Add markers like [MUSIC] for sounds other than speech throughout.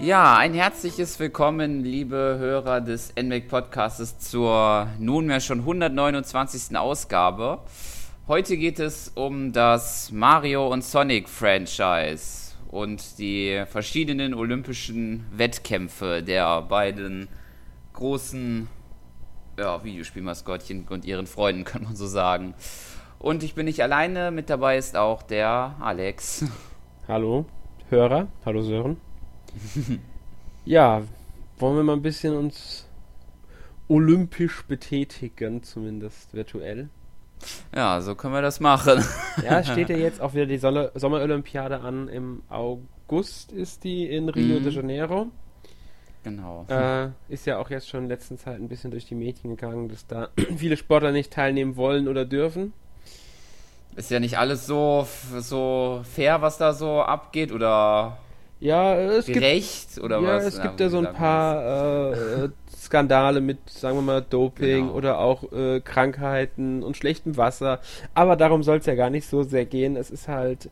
Ja, ein herzliches Willkommen, liebe Hörer des NMAC Podcasts zur nunmehr schon 129. Ausgabe. Heute geht es um das Mario und Sonic Franchise und die verschiedenen olympischen Wettkämpfe der beiden großen ja, Videospielmaskottchen und ihren Freunden, [LAUGHS] kann man so sagen. Und ich bin nicht alleine, mit dabei ist auch der Alex. Hallo, Hörer. Hallo Sören. [LAUGHS] ja, wollen wir mal ein bisschen uns olympisch betätigen, zumindest virtuell. Ja, so können wir das machen. [LAUGHS] ja, steht ja [LAUGHS] jetzt auch wieder die Sommerolympiade an. Im August ist die in Rio mhm. de Janeiro. Genau. Äh, ist ja auch jetzt schon in letzter Zeit ein bisschen durch die Medien gegangen, dass da [CLEARS THROAT] viele Sportler nicht teilnehmen wollen oder dürfen. Ist ja nicht alles so, so fair, was da so abgeht, oder ja, es gerecht gibt, oder ja, was? Es gibt ja so ein paar äh, Skandale mit, sagen wir mal, Doping genau. oder auch äh, Krankheiten und schlechtem Wasser. Aber darum soll es ja gar nicht so sehr gehen. Es ist halt,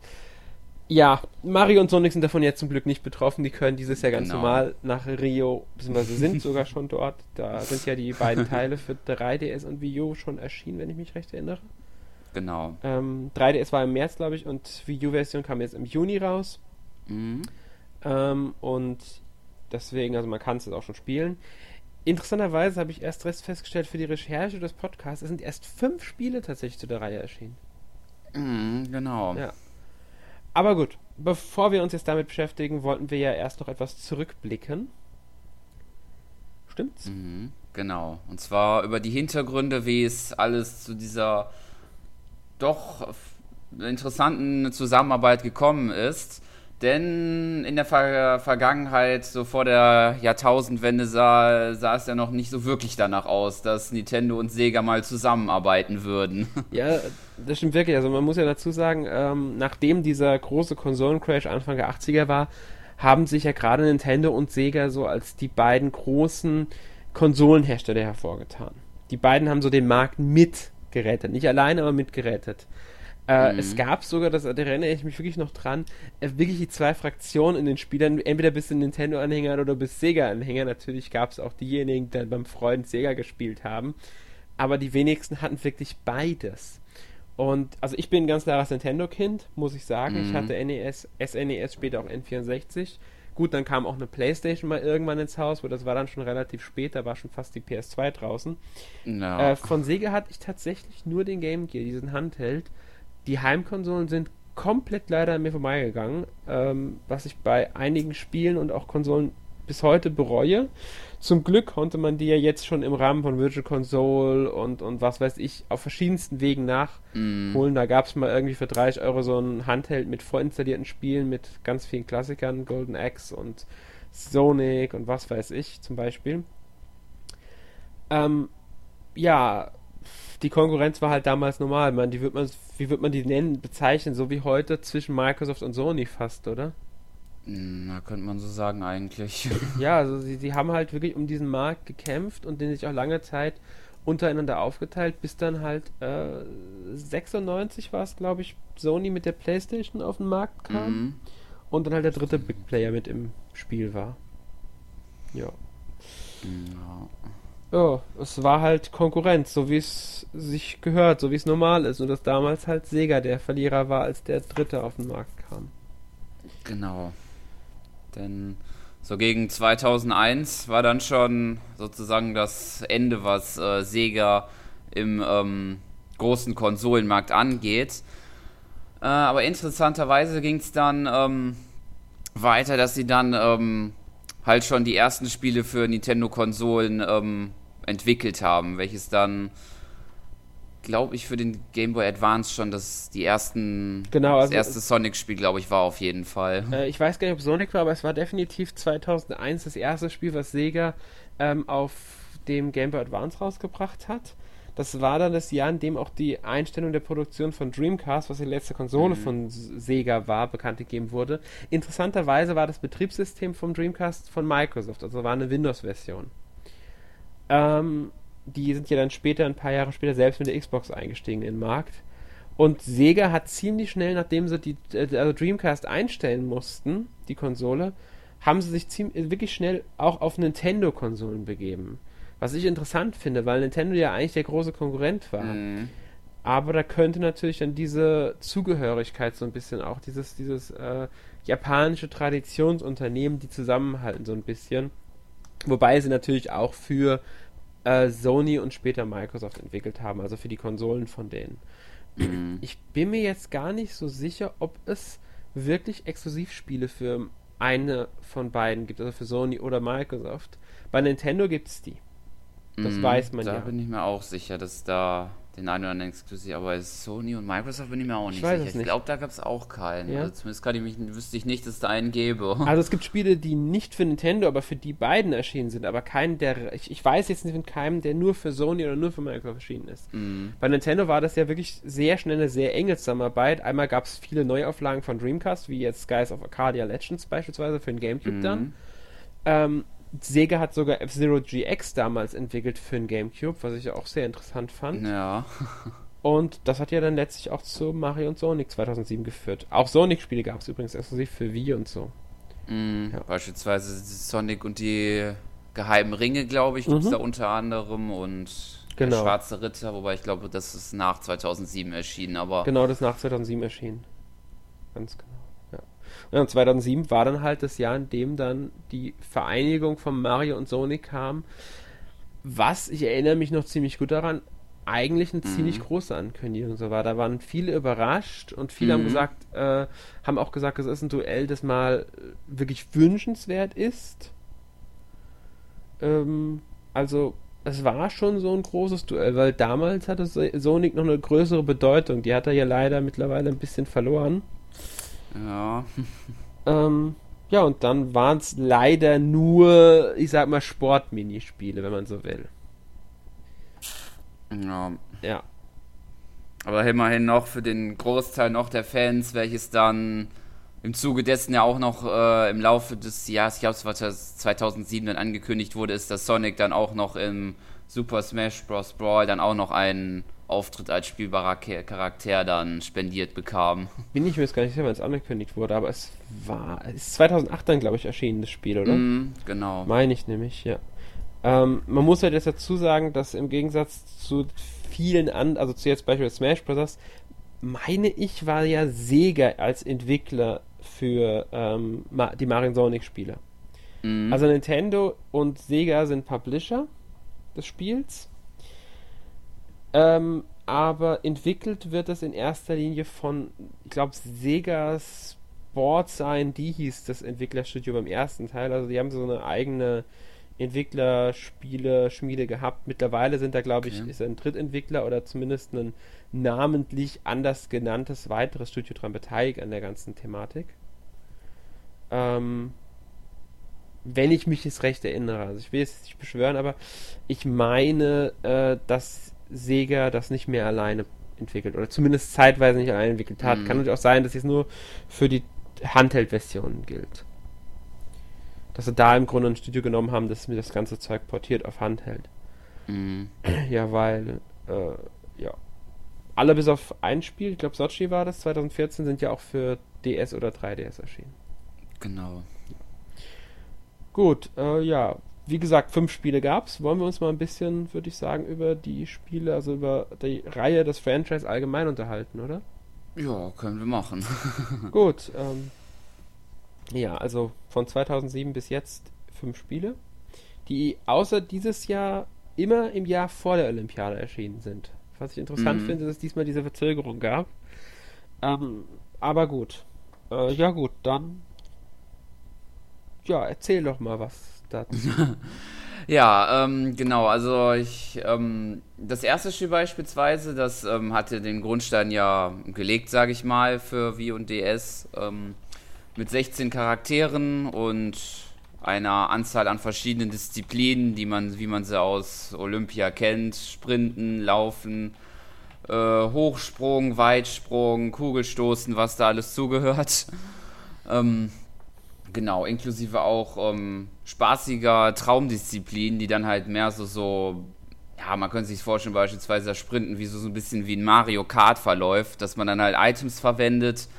ja, Mario und Sonic sind davon jetzt zum Glück nicht betroffen. Die können dieses Jahr ganz genau. normal nach Rio, beziehungsweise sind [LAUGHS] sogar schon dort. Da sind ja die beiden Teile für [LAUGHS] 3DS und Wii U schon erschienen, wenn ich mich recht erinnere. Genau. Ähm, 3DS war im März, glaube ich, und Wii U-Version kam jetzt im Juni raus. Mhm. Ähm, und deswegen, also man kann es jetzt auch schon spielen. Interessanterweise habe ich erst festgestellt für die Recherche des Podcasts, es sind erst fünf Spiele tatsächlich zu der Reihe erschienen. Mhm, genau. Ja. Aber gut, bevor wir uns jetzt damit beschäftigen, wollten wir ja erst noch etwas zurückblicken. Stimmt's? Mhm, genau. Und zwar über die Hintergründe, wie es alles zu dieser doch interessanten Zusammenarbeit gekommen ist. Denn in der Ver Vergangenheit, so vor der Jahrtausendwende, sah, sah es ja noch nicht so wirklich danach aus, dass Nintendo und Sega mal zusammenarbeiten würden. [LAUGHS] Ja, das stimmt wirklich. Also man muss ja dazu sagen, ähm, nachdem dieser große Konsolencrash Anfang der 80er war, haben sich ja gerade Nintendo und Sega so als die beiden großen Konsolenhersteller hervorgetan. Die beiden haben so den Markt mitgerettet. Nicht alleine, aber mitgerettet. Äh, mhm. Es gab sogar, das, da erinnere ich mich wirklich noch dran, äh, wirklich die zwei Fraktionen in den Spielern, entweder bist du Nintendo-Anhänger oder bist Sega-Anhänger. Natürlich gab es auch diejenigen, die dann beim Freund Sega gespielt haben. Aber die wenigsten hatten wirklich beides. Und also ich bin ein ganz klares Nintendo-Kind, muss ich sagen. Mhm. Ich hatte NES, SNES, später auch N64. Gut, dann kam auch eine Playstation mal irgendwann ins Haus, wo das war dann schon relativ spät, da war schon fast die PS2 draußen. No. Äh, von Sega hatte ich tatsächlich nur den Game Gear, diesen Handheld. Die Heimkonsolen sind komplett leider an mir vorbeigegangen, ähm, was ich bei einigen Spielen und auch Konsolen bis heute bereue. Zum Glück konnte man die ja jetzt schon im Rahmen von Virtual Console und, und was weiß ich auf verschiedensten Wegen nachholen. Mm. Da gab es mal irgendwie für 30 Euro so ein Handheld mit vorinstallierten Spielen mit ganz vielen Klassikern, Golden Axe und Sonic und was weiß ich zum Beispiel. Ähm, ja, die Konkurrenz war halt damals normal. Man, die wird man, wie wird man die nennen, bezeichnen? So wie heute zwischen Microsoft und Sony fast, oder? Na, könnte man so sagen eigentlich. [LAUGHS] ja, also sie, sie haben halt wirklich um diesen Markt gekämpft und den sich auch lange Zeit untereinander aufgeteilt, bis dann halt äh, 96 war es, glaube ich, Sony mit der Playstation auf den Markt kam mhm. und dann halt der dritte Big Player mit im Spiel war. Ja. ja. Ja, es war halt Konkurrenz, so wie es sich gehört, so wie es normal ist. Und dass damals halt Sega der Verlierer war, als der Dritte auf den Markt kam. Genau. Denn so gegen 2001 war dann schon sozusagen das Ende, was äh, Sega im ähm, großen Konsolenmarkt angeht. Äh, aber interessanterweise ging es dann ähm, weiter, dass sie dann ähm, halt schon die ersten Spiele für Nintendo-Konsolen ähm, entwickelt haben, welches dann, glaube ich, für den Game Boy Advance schon das die ersten genau, also das erste Sonic-Spiel, glaube ich, war auf jeden Fall. Äh, ich weiß gar nicht, ob Sonic war, aber es war definitiv 2001 das erste Spiel, was Sega ähm, auf dem Game Boy Advance rausgebracht hat. Das war dann das Jahr, in dem auch die Einstellung der Produktion von Dreamcast, was die letzte Konsole mhm. von Sega war, bekannt gegeben wurde. Interessanterweise war das Betriebssystem vom Dreamcast von Microsoft, also war eine Windows-Version. Ähm, die sind ja dann später, ein paar Jahre später, selbst mit der Xbox eingestiegen in den Markt. Und Sega hat ziemlich schnell, nachdem sie die äh, also Dreamcast einstellen mussten, die Konsole, haben sie sich ziemlich, wirklich schnell auch auf Nintendo-Konsolen begeben. Was ich interessant finde, weil Nintendo ja eigentlich der große Konkurrent war. Mhm. Aber da könnte natürlich dann diese Zugehörigkeit so ein bisschen auch, dieses, dieses äh, japanische Traditionsunternehmen, die zusammenhalten so ein bisschen. Wobei sie natürlich auch für äh, Sony und später Microsoft entwickelt haben, also für die Konsolen von denen. Mhm. Ich bin mir jetzt gar nicht so sicher, ob es wirklich Exklusivspiele für eine von beiden gibt, also für Sony oder Microsoft. Bei Nintendo gibt es die. Das mhm, weiß man da ja. Da bin ich mir auch sicher, dass da den einen oder anderen Exklusiv, aber Sony und Microsoft bin ich mir auch nicht ich sicher. Ich glaube, da gab es auch keinen. Ja? Also zumindest kann ich mich, wüsste ich nicht, dass es da einen gäbe. [LAUGHS] Also es gibt Spiele, die nicht für Nintendo, aber für die beiden erschienen sind, aber keinen, der. Ich, ich weiß jetzt nicht von keinem, der nur für Sony oder nur für Microsoft erschienen ist. Mhm. Bei Nintendo war das ja wirklich sehr schnell eine sehr enge Zusammenarbeit. Einmal gab es viele Neuauflagen von Dreamcast, wie jetzt Skies of Arcadia Legends beispielsweise für den Gamecube mhm. dann. Ähm, Sega hat sogar F-Zero GX damals entwickelt für den GameCube, was ich auch sehr interessant fand. Ja. Und das hat ja dann letztlich auch zu Mario und Sonic 2007 geführt. Auch Sonic-Spiele gab es übrigens exklusiv für Wii und so. Mhm, ja. Beispielsweise Sonic und die geheimen Ringe, glaube ich, gibt es mhm. da unter anderem und genau. der Schwarze Ritter, wobei ich glaube, das ist nach 2007 erschienen, aber... Genau, das ist nach 2007 erschienen. Ganz genau. Und 2007 war dann halt das Jahr, in dem dann die Vereinigung von Mario und Sonic kam. Was, ich erinnere mich noch ziemlich gut daran, eigentlich eine mhm. ziemlich große Ankündigung so war. Da waren viele überrascht und viele mhm. haben gesagt, äh, haben auch gesagt, es ist ein Duell, das mal wirklich wünschenswert ist. Ähm, also es war schon so ein großes Duell, weil damals hatte Sonic noch eine größere Bedeutung. Die hat er ja leider mittlerweile ein bisschen verloren. Ja. [LAUGHS] ähm, ja, und dann waren es leider nur, ich sag mal, Sportminispiele, wenn man so will. Ja. Ja. Aber immerhin noch für den Großteil noch der Fans, welches dann im Zuge dessen ja auch noch äh, im Laufe des Jahres, ich glaube es war 2007 dann angekündigt wurde, ist, dass Sonic dann auch noch im Super Smash Bros. Brawl dann auch noch einen Auftritt als spielbarer Charakter dann spendiert bekam. [LAUGHS] Bin ich mir jetzt gar nicht sicher, wann es angekündigt wurde, aber es war, es ist 2008 dann, glaube ich, erschienen, das Spiel, oder? Mm, genau. Meine ich nämlich, ja. Ähm, man muss halt jetzt dazu sagen, dass im Gegensatz zu vielen anderen, also zu jetzt beispielsweise Smash Bros., meine ich, war ja Sega als Entwickler für ähm, die Mario Sonic Spiele. Mm. Also Nintendo und Sega sind Publisher des Spiels ähm, aber entwickelt wird es in erster Linie von, ich glaube, Sega Sports die hieß das Entwicklerstudio beim ersten Teil. Also die haben so eine eigene Entwicklerspiele, Schmiede gehabt. Mittlerweile sind da, glaube ich, okay. ist ein Drittentwickler oder zumindest ein namentlich anders genanntes weiteres Studio dran beteiligt an der ganzen Thematik. Ähm, wenn ich mich jetzt recht erinnere. Also ich will es nicht beschwören, aber ich meine, äh, dass Sega das nicht mehr alleine entwickelt oder zumindest zeitweise nicht alleine entwickelt hat. Mhm. Kann natürlich auch sein, dass es nur für die Handheld-Versionen gilt. Dass sie da im Grunde ein Studio genommen haben, das mir das ganze Zeug portiert auf Handheld. Mhm. [CLEARS THROAT] Ja, weil, äh, ja. Alle bis auf ein Spiel, ich glaube Sochi war das, 2014, sind ja auch für DS oder 3DS erschienen. Genau. Gut, äh, ja, wie gesagt, fünf Spiele gab es. Wollen wir uns mal ein bisschen, würde ich sagen, über die Spiele, also über die Reihe des Franchise allgemein unterhalten, oder? Ja, können wir machen. [LAUGHS] Gut. Ähm, ja, also von 2007 bis jetzt fünf Spiele, die außer dieses Jahr immer im Jahr vor der Olympiade erschienen sind. Was ich interessant mhm. finde, dass es diesmal diese Verzögerung gab. Ähm, aber gut. Äh, ja gut, dann ja, erzähl doch mal was dazu. [LAUGHS] ja, ähm, genau. Also ich, ähm, das erste Spiel beispielsweise, das ähm, hatte den Grundstein ja gelegt, sage ich mal, für Wii und DS ähm, mit 16 Charakteren und einer Anzahl an verschiedenen Disziplinen, die man, wie man sie aus Olympia kennt, Sprinten, Laufen, äh, Hochsprung, Weitsprung, Kugelstoßen, was da alles zugehört. [LAUGHS] Ähm, Genau, inklusive auch ähm, spaßiger Traumdisziplinen, die dann halt mehr so, so, ja, man könnte sich vorstellen, beispielsweise das Sprinten wie so, so ein bisschen wie ein Mario Kart verläuft, dass man dann halt Items verwendet,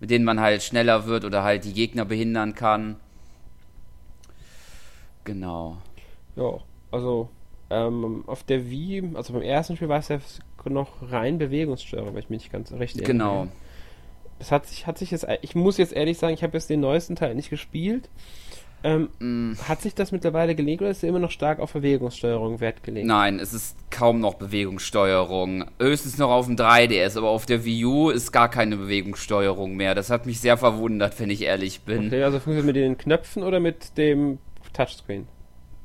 mit denen man halt schneller wird oder halt die Gegner behindern kann. Genau. Ja, also ähm, auf der Wii, also beim ersten Spiel war es ja noch rein Bewegungssteuerung, wenn ich mich nicht ganz recht erinnere. Genau. Es hat sich, hat sich jetzt, ich muss jetzt ehrlich sagen, ich habe jetzt den neuesten Teil nicht gespielt. Ähm, mm. Hat sich das mittlerweile gelegt oder ist er immer noch stark auf Bewegungssteuerung Wert gelegt? Nein, es ist kaum noch Bewegungssteuerung. Höchstens noch auf dem 3DS, aber auf der Wii U ist gar keine Bewegungssteuerung mehr. Das hat mich sehr verwundert, wenn ich ehrlich bin. Okay, also funktioniert mit den Knöpfen oder mit dem Touchscreen?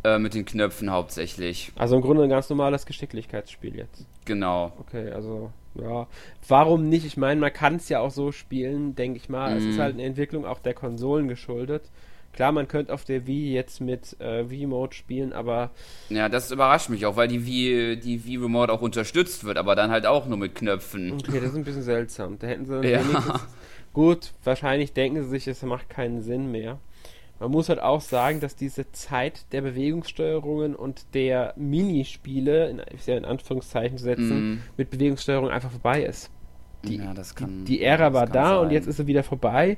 Äh, mit den Knöpfen hauptsächlich. Also im Grunde ein ganz normales Geschicklichkeitsspiel jetzt. Genau. Okay, also ja. Warum nicht? Ich meine, man kann es ja auch so spielen, denke ich mal. Mm. Es ist mhm. halt eine Entwicklung auch der Konsolen geschuldet. Klar, man könnte auf der Wii jetzt mit äh, Wii-Mode spielen, aber. Ja, das überrascht mich auch, weil die Wii, die Wii Remote auch unterstützt wird, aber dann halt auch nur mit Knöpfen. Okay, das ist ein bisschen seltsam. Da hätten sie ja. [LAUGHS] Gut, wahrscheinlich denken sie sich, es macht keinen Sinn mehr. Man muss halt auch sagen, dass diese Zeit der Bewegungssteuerungen und der Minispiele, in, in Anführungszeichen zu setzen, mm. mit Bewegungssteuerung einfach vorbei ist. Die, ja, die, die Ära war da und jetzt ist sie wieder vorbei.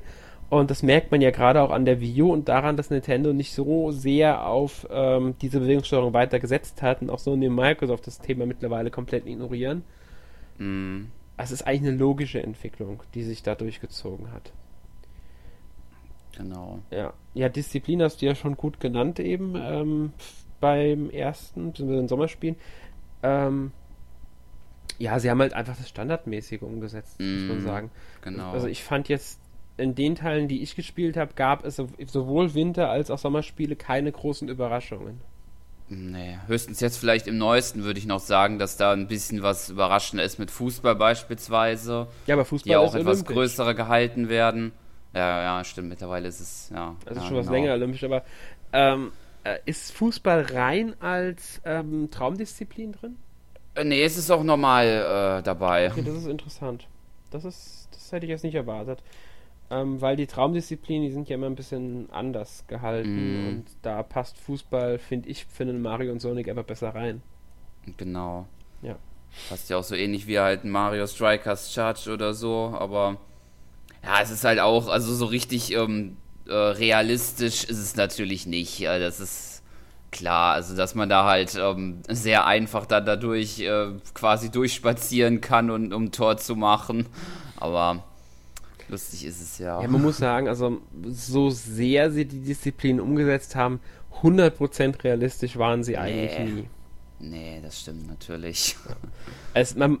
Und das merkt man ja gerade auch an der Wii U und daran, dass Nintendo nicht so sehr auf ähm, diese Bewegungssteuerung weiter gesetzt hat und auch so in dem Microsoft das Thema mittlerweile komplett ignorieren. Mm. Es ist eigentlich eine logische Entwicklung, die sich da durchgezogen hat. Genau. Ja, ja Disziplin hast du ja schon gut genannt eben ähm, beim ersten, den Sommerspielen. Ähm, ja, sie haben halt einfach das Standardmäßige umgesetzt, mm, muss man mm, sagen. Genau. Also ich fand jetzt in den Teilen, die ich gespielt habe, gab es sowohl Winter- als auch Sommerspiele keine großen Überraschungen. Nee, höchstens jetzt vielleicht im neuesten würde ich noch sagen, dass da ein bisschen was überraschender ist mit Fußball beispielsweise. Ja, aber Fußball die auch etwas olympisch. größere gehalten werden. Ja, ja, stimmt. Mittlerweile ist es, ja. Das ist ja, schon was genau. länger olympisch, aber ähm, äh, ist Fußball rein als ähm, Traumdisziplin drin? Äh, nee, es ist auch normal äh, dabei. Okay, das ist interessant. Das ist, das hätte ich jetzt nicht erwartet. Ähm, weil die Traumdisziplinen, die sind ja immer ein bisschen anders gehalten mm. und da passt Fußball, finde ich, für einen Mario und Sonic einfach besser rein. Genau. Ja. Passt ja auch so ähnlich wie halt Mario Strikers Charge oder so, aber ja, es ist halt auch, also so richtig ähm, äh, realistisch ist es natürlich nicht. Ja, das ist klar, also dass man da halt ähm, sehr einfach dann dadurch äh, quasi durchspazieren kann, und, um Tor zu machen. Aber lustig ist es ja. Ja, man muss sagen, also so sehr sie die Disziplin umgesetzt haben, 100% realistisch waren sie eigentlich nee. nie. Nee, das stimmt natürlich. [LAUGHS] Es, man,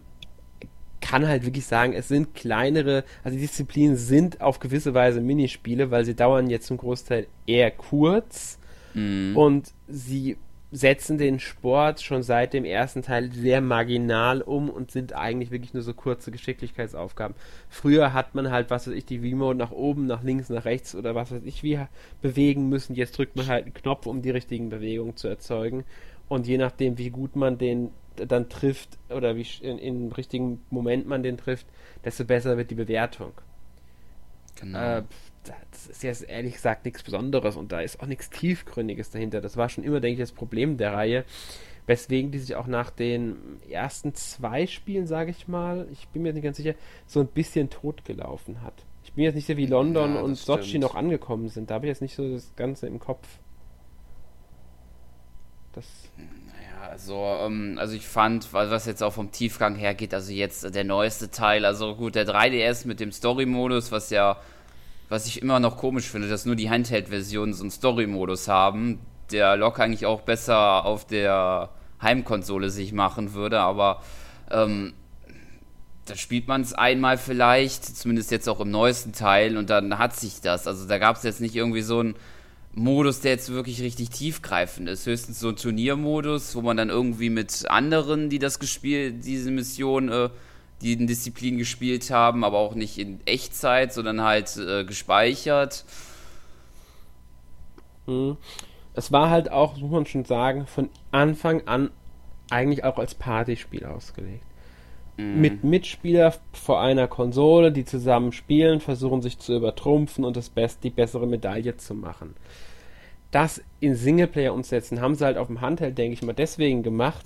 kann halt wirklich sagen, es sind kleinere, also die Disziplinen sind auf gewisse Weise Minispiele, weil sie dauern jetzt zum Großteil eher kurz mhm. und sie setzen den Sport schon seit dem ersten Teil sehr marginal um und sind eigentlich wirklich nur so kurze Geschicklichkeitsaufgaben. Früher hat man halt, was weiß ich, die V-Mode nach oben, nach links, nach rechts oder was weiß ich wie bewegen müssen. Jetzt drückt man halt einen Knopf, um die richtigen Bewegungen zu erzeugen. Und je nachdem, wie gut man den dann trifft oder wie in, in richtigen Moment man den trifft, desto besser wird die Bewertung. Genau. Äh, das ist jetzt ehrlich gesagt nichts Besonderes und da ist auch nichts Tiefgründiges dahinter. Das war schon immer, denke ich, das Problem der Reihe, weswegen die sich auch nach den ersten zwei Spielen, sage ich mal, ich bin mir nicht ganz sicher, so ein bisschen totgelaufen hat. Ich bin jetzt nicht sicher, wie London ja, und Sochi noch angekommen sind. Da habe ich jetzt nicht so das Ganze im Kopf. Das also, ähm, also ich fand, was jetzt auch vom Tiefgang her geht, also jetzt der neueste Teil, also gut, der 3DS mit dem Story-Modus, was ja, was ich immer noch komisch finde, dass nur die Handheld-Versionen so einen Story-Modus haben, der locker eigentlich auch besser auf der Heimkonsole sich machen würde, aber ähm, da spielt man es einmal vielleicht, zumindest jetzt auch im neuesten Teil, und dann hat sich das. Also da gab es jetzt nicht irgendwie so ein Modus, der jetzt wirklich richtig tiefgreifend ist. Höchstens so ein Turniermodus, wo man dann irgendwie mit anderen, die das gespielt, diese Mission, äh, die in Disziplin gespielt haben, aber auch nicht in Echtzeit, sondern halt äh, gespeichert. Hm. Es war halt auch, muss man schon sagen, von Anfang an eigentlich auch als Partyspiel ausgelegt. Mhm. Mit Mitspieler vor einer Konsole, die zusammen spielen, versuchen sich zu übertrumpfen und das Best, die bessere Medaille zu machen das in Singleplayer umsetzen, haben sie halt auf dem Handheld, denke ich mal, deswegen gemacht.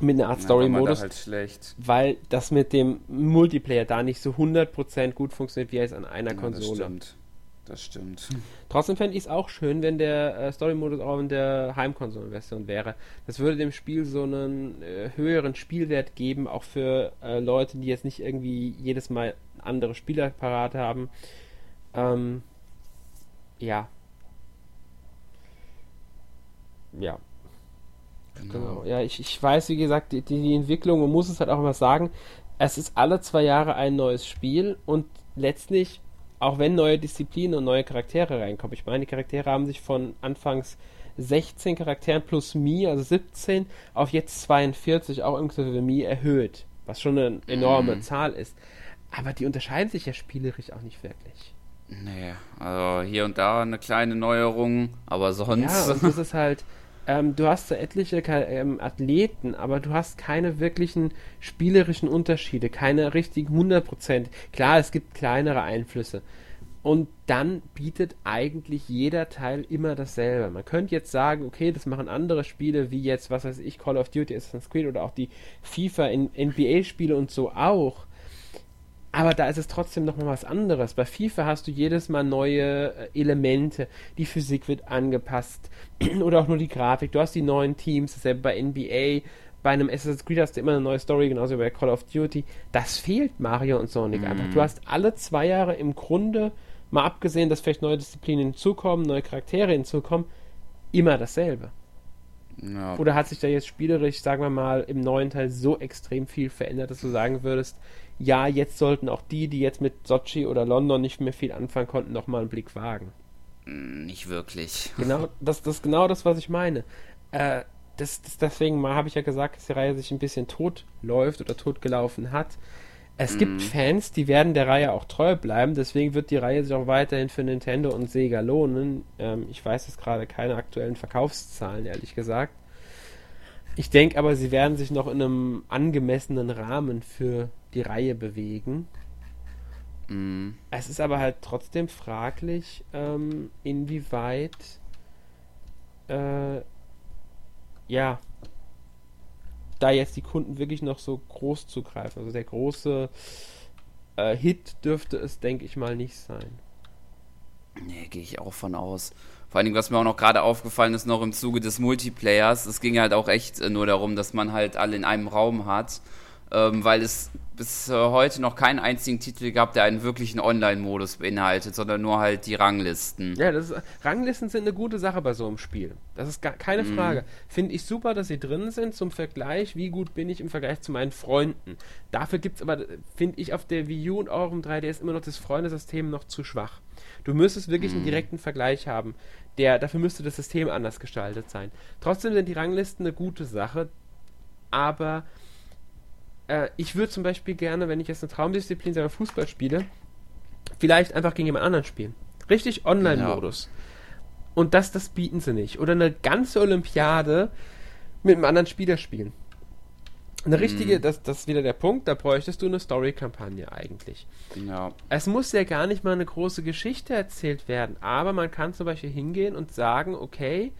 Mit einer Art Story-Modus. Halt weil das mit dem Multiplayer da nicht so 100% gut funktioniert, wie es an einer ja, Konsole. Das stimmt. Trotzdem fände ich es auch schön, wenn der äh, Story-Modus auch in der Heimkonsolenversion wäre. Das würde dem Spiel so einen äh, höheren Spielwert geben, auch für äh, Leute, die jetzt nicht irgendwie jedes Mal andere Spieler parat haben. Ähm, ja. Ja. Genau. genau. Ja, ich, ich weiß, wie gesagt, die, die Entwicklung, man muss es halt auch immer sagen, es ist alle zwei Jahre ein neues Spiel und letztlich, auch wenn neue Disziplinen und neue Charaktere reinkommen, ich meine, die Charaktere haben sich von anfangs 16 Charakteren plus Mi, also 17, auf jetzt 42, auch inklusive Mi, erhöht, was schon eine enorme mhm. Zahl ist. Aber die unterscheiden sich ja spielerisch auch nicht wirklich. Nee, also hier und da eine kleine Neuerung, aber sonst. Ja, und das ist halt, [LAUGHS] ähm, du hast so etliche ähm, Athleten, aber du hast keine wirklichen spielerischen Unterschiede, keine richtigen 100%. Klar, es gibt kleinere Einflüsse. Und dann bietet eigentlich jeder Teil immer dasselbe. Man könnte jetzt sagen, okay, das machen andere Spiele, wie jetzt, was weiß ich, Call of Duty, Assassin's Creed oder auch die FIFA, NBA-Spiele und so auch. Aber da ist es trotzdem nochmal was anderes. Bei FIFA hast du jedes Mal neue äh, Elemente. Die Physik wird angepasst. [CLEARS THROAT] Oder auch nur die Grafik. Du hast die neuen Teams. Dasselbe bei NBA. Bei einem Assassin's Creed hast du immer eine neue Story, genauso wie bei Call of Duty. Das fehlt Mario und Sonic mhm. einfach. Du hast alle zwei Jahre im Grunde, mal abgesehen, dass vielleicht neue Disziplinen hinzukommen, neue Charaktere hinzukommen, immer dasselbe. Ja. Oder hat sich da jetzt spielerisch, sagen wir mal, im neuen Teil so extrem viel verändert, dass du sagen würdest, ja, jetzt sollten auch die, die jetzt mit Sochi oder London nicht mehr viel anfangen konnten, nochmal einen Blick wagen. Hm, nicht wirklich. [LAUGHS] Genau, das, das ist genau das, was ich meine. Äh, das, das, deswegen habe ich ja gesagt, dass die Reihe sich ein bisschen tot läuft oder tot gelaufen hat. Es mhm. gibt Fans, die werden der Reihe auch treu bleiben, deswegen wird die Reihe sich auch weiterhin für Nintendo und Sega lohnen. Ähm, ich weiß jetzt gerade keine aktuellen Verkaufszahlen, ehrlich gesagt. Ich denke aber, sie werden sich noch in einem angemessenen Rahmen für die Reihe bewegen. Mm. Es ist aber halt trotzdem fraglich, ähm, inwieweit äh, ja da jetzt die Kunden wirklich noch so groß zugreifen. Also der große äh, Hit dürfte es, denke ich mal, nicht sein. Nee, gehe ich auch von aus. Vor allen Dingen, was mir auch noch gerade aufgefallen ist, noch im Zuge des Multiplayers, es ging halt auch echt äh, nur darum, dass man halt alle in einem Raum hat ähm, weil es bis äh, heute noch keinen einzigen Titel gab, der einen wirklichen Online-Modus beinhaltet, sondern nur halt die Ranglisten. Ja, das ist, Ranglisten sind eine gute Sache bei so einem Spiel. Das ist gar keine mhm. Frage. Finde ich super, dass sie drin sind zum Vergleich, wie gut bin ich im Vergleich zu meinen Freunden. Dafür gibt es aber, finde ich, auf der Wii U und auch im 3DS immer noch das Freundesystem noch zu schwach. Du müsstest wirklich mhm. einen direkten Vergleich haben. Der, dafür müsste das System anders gestaltet sein. Trotzdem sind die Ranglisten eine gute Sache, aber äh, ich würde zum Beispiel gerne, wenn ich jetzt eine Traumdisziplin selber Fußball spiele, vielleicht einfach gegen jemand anderen spielen. Richtig Online-Modus. Genau. Und das, das bieten sie nicht. Oder eine ganze Olympiade mit einem anderen Spieler spielen. Eine richtige, mm. das, das ist wieder der Punkt, da bräuchtest du eine Story-Kampagne eigentlich. Ja. Es muss ja gar nicht mal eine große Geschichte erzählt werden, aber man kann zum Beispiel hingehen und sagen, okay,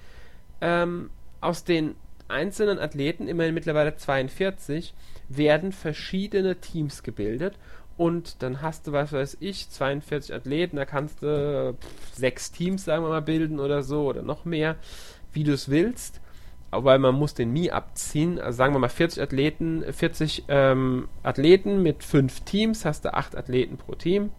ähm, aus den einzelnen Athleten, immerhin mittlerweile 42, werden verschiedene Teams gebildet und dann hast du, was weiß ich, 42 Athleten, da kannst du pff, sechs Teams, sagen wir mal, bilden oder so oder noch mehr, wie du es willst. Aber man muss den Mi abziehen. Also sagen wir mal 40 Athleten, 40 ähm, Athleten mit fünf Teams, hast du acht Athleten pro Team.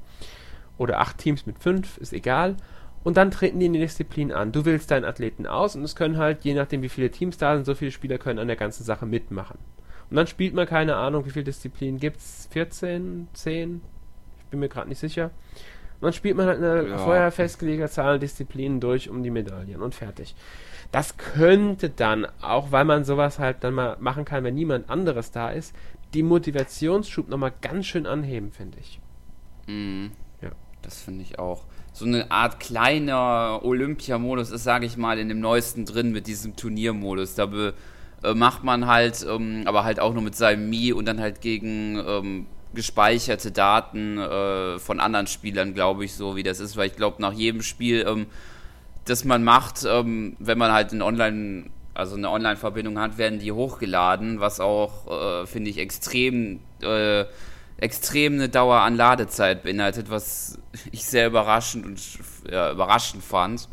Oder acht Teams mit fünf, ist egal. Und dann treten die in die Disziplin an. Du wählst deinen Athleten aus und es können halt, je nachdem wie viele Teams da sind, so viele Spieler können an der ganzen Sache mitmachen. Und dann spielt man keine Ahnung, wie viele Disziplinen gibt es? 14, 10? Ich bin mir gerade nicht sicher. Und dann spielt man halt eine ja. vorher festgelegte Zahl an Disziplinen durch um die Medaillen und fertig. Das könnte dann, auch weil man sowas halt dann mal machen kann, wenn niemand anderes da ist, die Motivationsschub nochmal ganz schön anheben, finde ich. Mhm. Ja. Das finde ich auch. So eine Art kleiner Olympiamodus ist, sage ich mal, in dem neuesten drin mit diesem Turniermodus. Da be äh, macht man halt, ähm, aber halt auch nur mit seinem Mi und dann halt gegen ähm, gespeicherte Daten äh, von anderen Spielern, glaube ich, so wie das ist, weil ich glaube, nach jedem Spiel, ähm, das man macht, ähm, wenn man halt ein Online, also eine Online-Verbindung hat, werden die hochgeladen, was auch, äh, finde ich, extrem äh, extrem eine Dauer an Ladezeit beinhaltet, was [LAUGHS] ich sehr überraschend und ja, überraschend fand.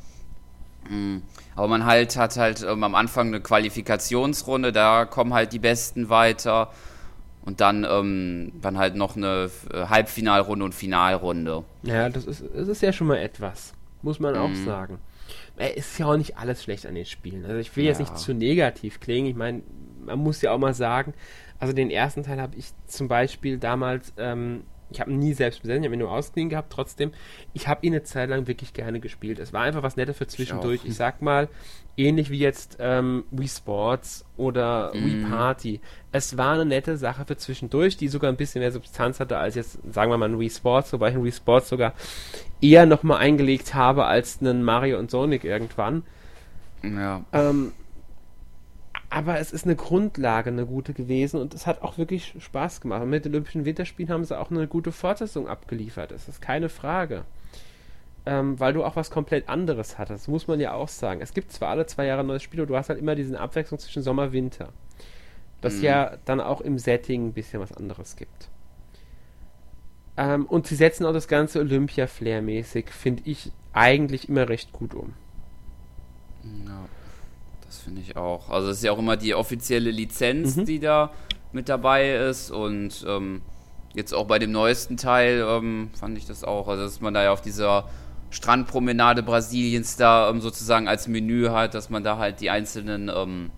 Mhm. Aber man halt hat halt ähm, am Anfang eine Qualifikationsrunde, da kommen halt die Besten weiter. Und dann, ähm, dann halt noch eine äh, Halbfinalrunde und Finalrunde. Ja, das ist, das ist ja schon mal etwas, muss man auch mhm. sagen. Es ist ja auch nicht alles schlecht an den Spielen. Also ich will ja. jetzt nicht zu negativ klingen. Ich meine, man muss ja auch mal sagen, also den ersten Teil habe ich zum Beispiel damals ähm, ich habe nie selbst besessen, ich habe ihn nur ausgeliehen gehabt, trotzdem. Ich habe ihn eine Zeit lang wirklich gerne gespielt. Es war einfach was Nettes für zwischendurch. Ich, ich sag mal, ähnlich wie jetzt ähm, Wii Sports oder mm. Wii Party. Es war eine nette Sache für zwischendurch, die sogar ein bisschen mehr Substanz hatte als jetzt, sagen wir mal, ein Wii Sports, wobei ich ein Wii Sports sogar eher nochmal eingelegt habe als einen Mario und Sonic irgendwann. Ja. Ähm, aber es ist eine Grundlage, eine gute gewesen und es hat auch wirklich Spaß gemacht. Und mit den Olympischen Winterspielen haben sie auch eine gute Fortsetzung abgeliefert. Das ist keine Frage. Ähm, weil du auch was komplett anderes hattest, muss man ja auch sagen. Es gibt zwar alle zwei Jahre ein neues Spiel, aber du hast halt immer diese Abwechslung zwischen Sommer und Winter. Das mhm. ja dann auch im Setting ein bisschen was anderes gibt. Ähm, und sie setzen auch das ganze Olympia-Flair-mäßig, finde ich, eigentlich immer recht gut um. Ja finde ich auch. Also es ist ja auch immer die offizielle Lizenz, mhm. die da mit dabei ist und ähm, jetzt auch bei dem neuesten Teil ähm, fand ich das auch, also dass man da ja auf dieser Strandpromenade Brasiliens da ähm, sozusagen als Menü hat, dass man da halt die einzelnen ähm,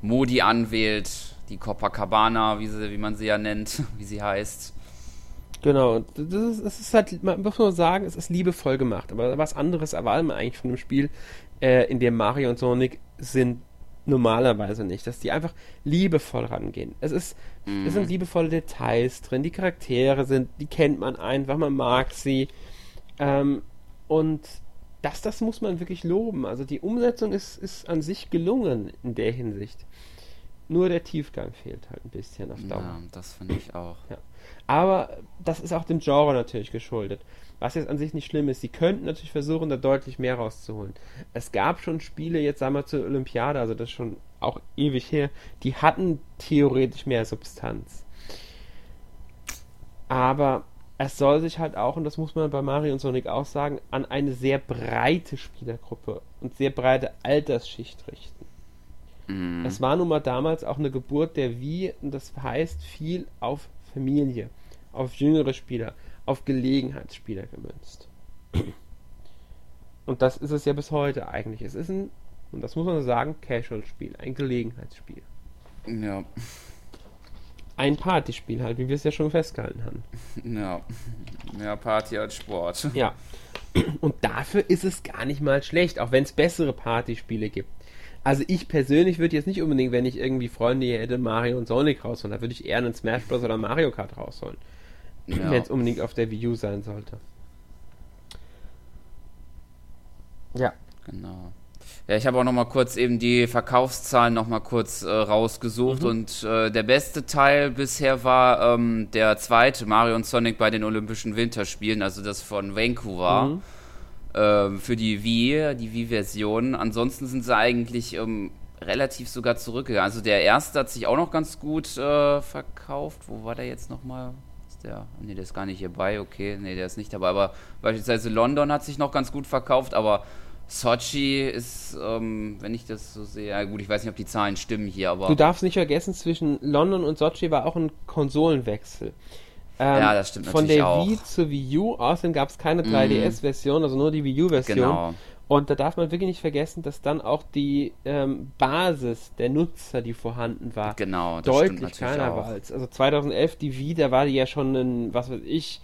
Modi anwählt, die Copacabana, wie, sie, wie man sie ja nennt, [LAUGHS] wie sie heißt. Genau, das ist, das ist halt, man muss nur sagen, es ist liebevoll gemacht, aber was anderes erwartet man eigentlich von einem Spiel, äh, in dem Mario und Sonic sind normalerweise nicht, dass die einfach liebevoll rangehen. Es ist, mhm. es sind mhm. liebevolle Details drin, die Charaktere sind, die kennt man einfach, man mag sie. Ähm, und das, das muss man wirklich loben. Also die Umsetzung ist, ist an sich gelungen in der Hinsicht. Nur der Tiefgang fehlt halt ein bisschen auf Dauer. Ja, das finde ich auch. Ja. Aber das ist auch dem Genre natürlich geschuldet. Was jetzt an sich nicht schlimm ist. Sie könnten natürlich versuchen, da deutlich mehr rauszuholen. Es gab schon Spiele, jetzt sagen wir zur Olympiade, also das ist schon auch ewig her, die hatten theoretisch mehr Substanz. Aber es soll sich halt auch, und das muss man bei Mario und Sonic auch sagen, an eine sehr breite Spielergruppe und sehr breite Altersschicht richten. Mm. Es war nun mal damals auch eine Geburt der Wii und das heißt viel auf Familie, auf jüngere Spieler auf Gelegenheitsspieler gemünzt. Und das ist es ja bis heute eigentlich. Es ist ein, und das muss man sagen, Casual-Spiel, ein Gelegenheitsspiel. Ja. Ein Partyspiel halt, wie wir es ja schon festgehalten haben. Ja. Mehr Party als Sport. Ja. Und dafür ist es gar nicht mal schlecht, auch wenn es bessere Partyspiele gibt. Also ich persönlich würde jetzt nicht unbedingt, wenn ich irgendwie Freunde hier hätte, Mario und Sonic rausholen. Da würde ich eher einen Smash Bros. oder Mario Kart rausholen ja. wenn es unbedingt auf der Wii U sein sollte. Ja. Genau. Ja, ich habe auch noch mal kurz eben die Verkaufszahlen noch mal kurz äh, rausgesucht mhm. und äh, der beste Teil bisher war ähm, der zweite Mario und Sonic bei den Olympischen Winterspielen, also das von Vancouver mhm. Äh, für die Wii, die Wii-Version. Ansonsten sind sie eigentlich ähm, relativ sogar zurückgegangen. Also der erste hat sich auch noch ganz gut äh, verkauft. Wo war der jetzt noch mal? ist der? Ne, der ist gar nicht hierbei, okay. Ne, der ist nicht dabei. Aber beispielsweise London hat sich noch ganz gut verkauft, aber Sochi ist, ähm, wenn ich das so sehe, ja gut, ich weiß nicht, ob die Zahlen stimmen hier, aber. Du darfst nicht vergessen, zwischen London und Sochi war auch ein Konsolenwechsel. Ähm, ja, das stimmt natürlich auch. Von der Wii zur Wii U, außerdem gab es keine 3DS-Version, mhm. also nur die Wii U-Version. Genau. Und da darf man wirklich nicht vergessen, dass dann auch die ähm, Basis der Nutzer, die vorhanden war, genau, deutlich kleiner war als. Also 2011 die Wii, da war die ja schon ein, was weiß ich,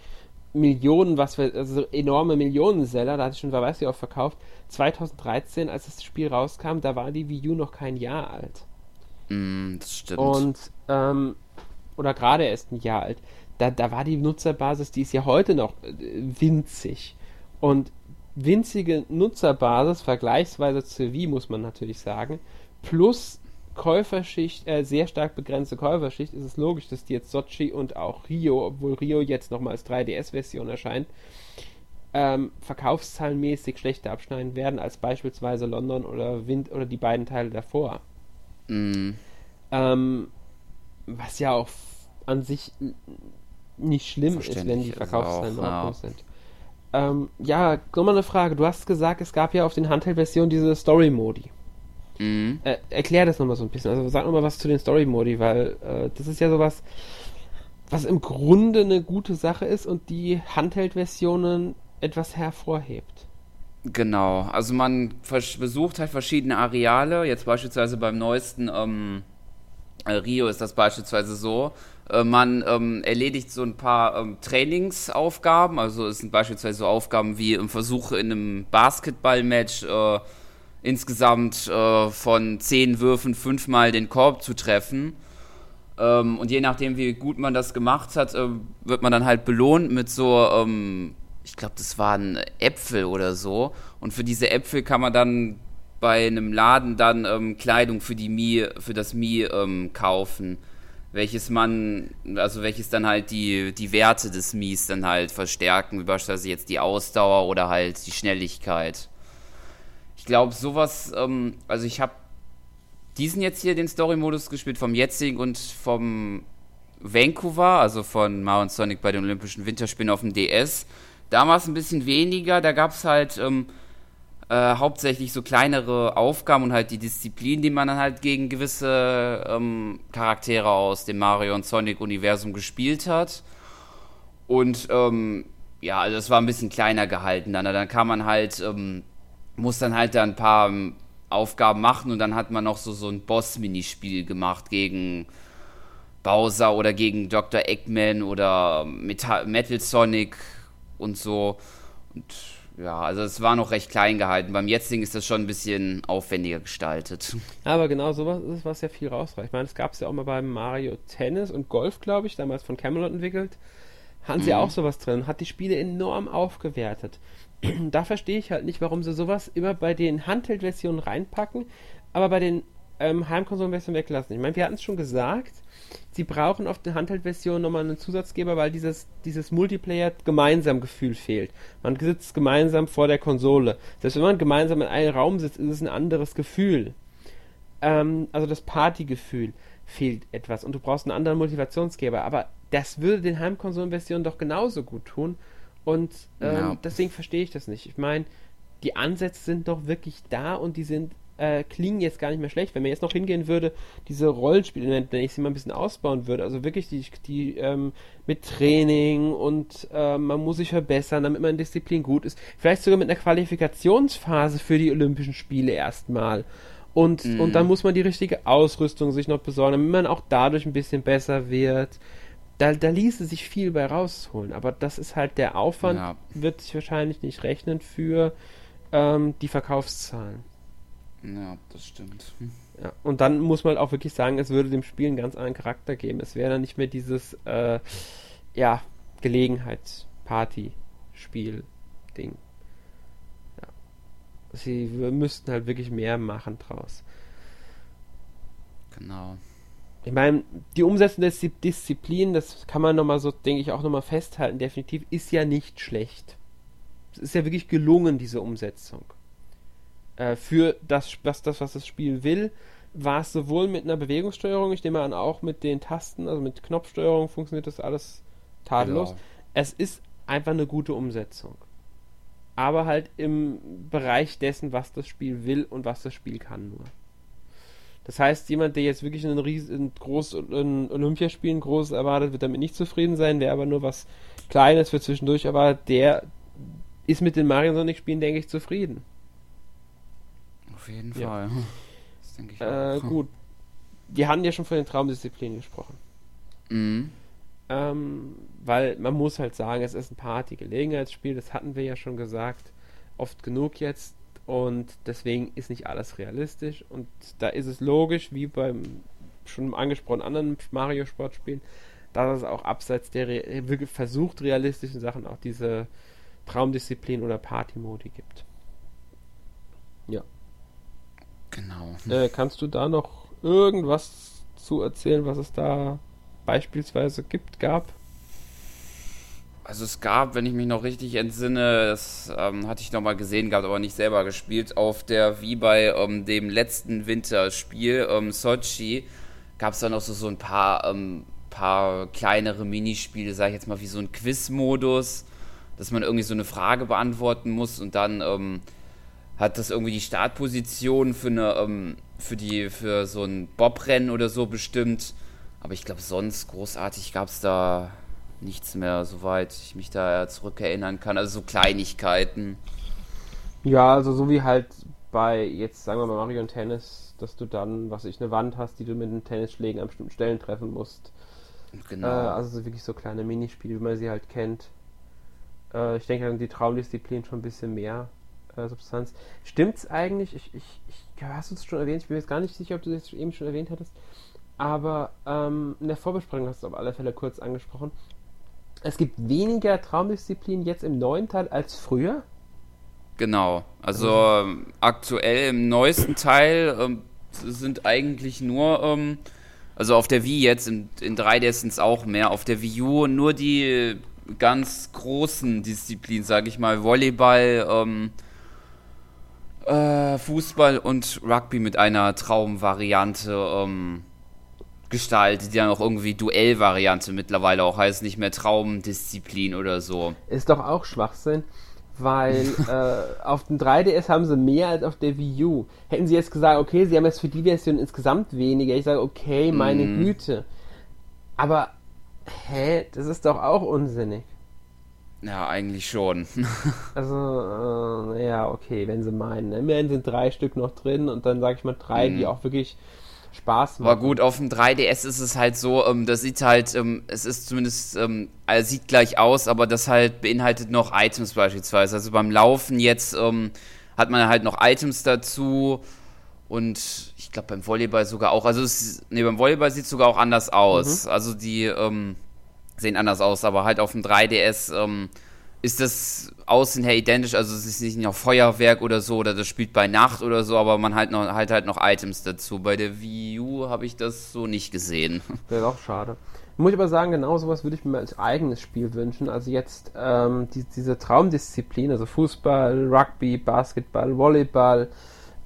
Millionen, was für, also enorme Millionenseller, da hatte ich schon, wer weiß wie oft verkauft. 2013, als das Spiel rauskam, da war die Wii U noch kein Jahr alt. Mm, das stimmt. Und, ähm, oder gerade erst ein Jahr alt. Da, da war die Nutzerbasis, die ist ja heute noch äh, winzig. Und winzige Nutzerbasis, vergleichsweise zur Wii, muss man natürlich sagen, plus Käuferschicht, äh, sehr stark begrenzte Käuferschicht, ist es logisch, dass die jetzt Sochi und auch Rio, obwohl Rio jetzt nochmal als 3DS-Version erscheint, ähm, verkaufszahlenmäßig schlechter abschneiden werden als beispielsweise London oder Wind oder die beiden Teile davor. Mm. Ähm, was ja auch an sich nicht schlimm ist, wenn die Verkaufszahlen in Ordnung ja. sind. Ähm, ja, nochmal eine Frage. Du hast gesagt, es gab ja auf den Handheld-Versionen diese Story-Modi. Mhm. Äh, erklär das nochmal so ein bisschen. Also sag nochmal was zu den Story-Modi, weil äh, das ist ja sowas, was im Grunde eine gute Sache ist und die Handheld-Versionen etwas hervorhebt. Genau, also man besucht halt verschiedene Areale. Jetzt beispielsweise beim neuesten ähm, äh, Rio ist das beispielsweise so. Äh, man ähm, erledigt so ein paar ähm, Trainingsaufgaben. Also es sind beispielsweise so Aufgaben wie im Versuche in einem Basketballmatch äh, insgesamt äh, von zehn Würfen fünfmal den Korb zu treffen. Ähm, und je nachdem, wie gut man das gemacht hat, äh, wird man dann halt belohnt mit so ähm, ich glaube, das waren Äpfel oder so. Und für diese Äpfel kann man dann bei einem Laden dann ähm, Kleidung für die Mi, für das Mi ähm, kaufen, welches man, also welches dann halt die, die Werte des Mies dann halt verstärken, wie beispielsweise jetzt die Ausdauer oder halt die Schnelligkeit. Ich glaube, sowas, ähm, also ich habe diesen jetzt hier den Story-Modus gespielt vom jetzigen und vom Vancouver, also von Mario Sonic bei den Olympischen Winterspielen auf dem DS. Damals ein bisschen weniger, da gab es halt ähm, äh, hauptsächlich so kleinere Aufgaben und halt die Disziplinen, die man dann halt gegen gewisse ähm, Charaktere aus dem Mario und Sonic-Universum gespielt hat. Und ähm, ja, also es war ein bisschen kleiner gehalten dann. Dann kann man halt, ähm, muss dann halt da ein paar ähm, Aufgaben machen und dann hat man noch so, so ein Boss-Minispiel gemacht gegen Bowser oder gegen Dr. Eggman oder Metal, Metal Sonic und so. Und ja, also es war noch recht klein gehalten. Beim jetzigen ist das schon ein bisschen aufwendiger gestaltet. Aber genau sowas ist, was ja viel rausreicht. Ich meine, es gab es ja auch mal beim Mario Tennis und Golf, glaube ich, damals von Camelot entwickelt. Hatten sie mhm. auch sowas drin, hat die Spiele enorm aufgewertet. [CLEARS THROAT] da verstehe ich halt nicht, warum sie sowas immer bei den Handheld-Versionen reinpacken, aber bei den ähm, Heimkonsolen-Versionen weglassen. Ich meine, wir hatten es schon gesagt, sie brauchen auf der Handheld-Version nochmal einen Zusatzgeber, weil dieses, dieses Multiplayer-Gemeinsam-Gefühl fehlt. Man sitzt gemeinsam vor der Konsole. Selbst wenn man gemeinsam in einem Raum sitzt, ist es ein anderes Gefühl. Ähm, also das Partygefühl fehlt etwas und du brauchst einen anderen Motivationsgeber. Aber das würde den Heimkonsolen-Versionen doch genauso gut tun. Und ähm, ja. deswegen verstehe ich das nicht. Ich meine, die Ansätze sind doch wirklich da und die sind äh, klingen jetzt gar nicht mehr schlecht. Wenn man jetzt noch hingehen würde, diese Rollenspiele, wenn ich sie mal ein bisschen ausbauen würde, also wirklich die, die ähm, mit Training und äh, man muss sich verbessern, damit man in Disziplin gut ist. Vielleicht sogar mit einer Qualifikationsphase für die Olympischen Spiele erstmal. Und, mhm. und dann muss man die richtige Ausrüstung sich noch besorgen, damit man auch dadurch ein bisschen besser wird. Da, da ließe sich viel bei rausholen, aber das ist halt der Aufwand, ja. wird sich wahrscheinlich nicht rechnen für ähm, die Verkaufszahlen. Ja, das stimmt. Ja, und dann muss man auch wirklich sagen, es würde dem Spiel einen ganz anderen Charakter geben. Es wäre dann nicht mehr dieses, äh, ja, Gelegenheits-Party-Spiel-Ding. Ja. Sie müssten halt wirklich mehr machen draus. Genau. Ich meine, die Umsetzung der Disziplin, das kann man nochmal so, denke ich, auch nochmal festhalten, definitiv, ist ja nicht schlecht. Es ist ja wirklich gelungen, diese Umsetzung äh, für das was, das, was das Spiel will, war es sowohl mit einer Bewegungssteuerung, ich nehme an, auch mit den Tasten, also mit Knopfsteuerung funktioniert das alles tadellos. Genau. Es ist einfach eine gute Umsetzung. Aber halt im Bereich dessen, was das Spiel will und was das Spiel kann nur. Das heißt, jemand, der jetzt wirklich ein, riesen, groß, ein Olympiaspiel groß erwartet, wird damit nicht zufrieden sein. Wer aber nur was Kleines für zwischendurch erwartet, der ist mit den Mario Sonic Spielen, denke ich, zufrieden. Auf jeden ja. Fall. Das denke ich äh, auch. Gut. Wir hatten ja schon von den Traumdisziplinen gesprochen. Mhm. Ähm, weil man muss halt sagen, es ist ein Party-Gelegenheitsspiel, das hatten wir ja schon gesagt, oft genug jetzt und deswegen ist nicht alles realistisch und da ist es logisch, wie beim schon angesprochenen anderen Mario-Sportspielen, dass es auch abseits der re wirklich versucht realistischen Sachen auch diese Traumdisziplin oder Party-Modi gibt. Ja. Genau. Äh, kannst du da noch irgendwas zu erzählen, was es da beispielsweise gibt, gab? Also es gab, wenn ich mich noch richtig entsinne, das ähm, hatte ich noch mal gesehen gehabt, aber nicht selber gespielt, auf der, wie bei ähm, dem letzten Winterspiel, ähm, Sochi, gab es da noch so, so ein paar, ähm, paar kleinere Minispiele, sag ich jetzt mal, wie so ein Quiz-Modus, dass man irgendwie so eine Frage beantworten muss und dann ähm, hat das irgendwie die Startposition für eine, ähm, für die, für so ein Bobrennen oder so bestimmt. Aber ich glaube, sonst großartig gab es da nichts mehr, soweit ich mich da zurückerinnern kann. Also so Kleinigkeiten. Ja, also so wie halt bei, jetzt sagen wir mal Mario und Tennis, dass du dann, was ich, eine Wand hast, die du mit den Tennisschlägen an bestimmten Stellen treffen musst. Genau. Äh, also so wirklich so kleine Minispiele, wie man sie halt kennt. Äh, ich denke, die Traumdisziplin schon ein bisschen mehr äh, Substanz. Stimmt's eigentlich? Ich, ich, ich hast du es schon erwähnt? Ich bin mir jetzt gar nicht sicher, ob du es eben schon erwähnt hattest. Aber ähm, in der Vorbesprechung hast du auf alle Fälle kurz angesprochen. Es gibt weniger Traumdisziplinen jetzt im neuen Teil als früher. Genau. Also ähm, aktuell im neuesten Teil ähm, sind eigentlich nur, ähm, also auf der Wii jetzt, in, in 3DS sind es auch mehr, auf der Wii U nur die ganz großen Disziplinen, sage ich mal, Volleyball, ähm, äh, Fußball und Rugby mit einer Traumvariante ähm, gestaltet, die dann auch irgendwie Duellvariante mittlerweile auch heißt, nicht mehr Traumdisziplin oder so. Ist doch auch Schwachsinn, weil [LAUGHS] äh, auf dem 3DS haben sie mehr als auf der Wii U. Hätten sie jetzt gesagt, okay, sie haben jetzt für die Version insgesamt weniger, ich sage, okay, meine mm. Güte. Aber, hä, das ist doch auch unsinnig. Ja, eigentlich schon. [LAUGHS] also, äh, ja, okay, wenn sie meinen. Immerhin sind drei Stück noch drin und dann sage ich mal drei, mm. die mhm. auch wirklich Spaß machen. Aber gut, auf dem 3DS ist es halt so, ähm, das sieht halt, ähm, es ist zumindest, ähm, also sieht gleich aus, aber das halt beinhaltet noch Items beispielsweise. Also beim Laufen jetzt ähm, hat man halt noch Items dazu und ich glaube beim Volleyball sogar auch. Also es, nee, beim Volleyball sieht es sogar auch anders aus. Mhm. Also die ähm, sehen anders aus, aber halt auf dem 3DS ähm, ist das außen her identisch, also es ist nicht noch Feuerwerk oder so, oder das spielt bei Nacht oder so, aber man halt noch, halt halt noch Items dazu. Bei der Wii U habe ich das so nicht gesehen. [LAUGHS] Ist auch schade. Muss ich aber sagen, genau sowas würde ich mir als eigenes Spiel wünschen. Also jetzt ähm, die, diese Traumdisziplin, also Fußball, Rugby, Basketball, Volleyball,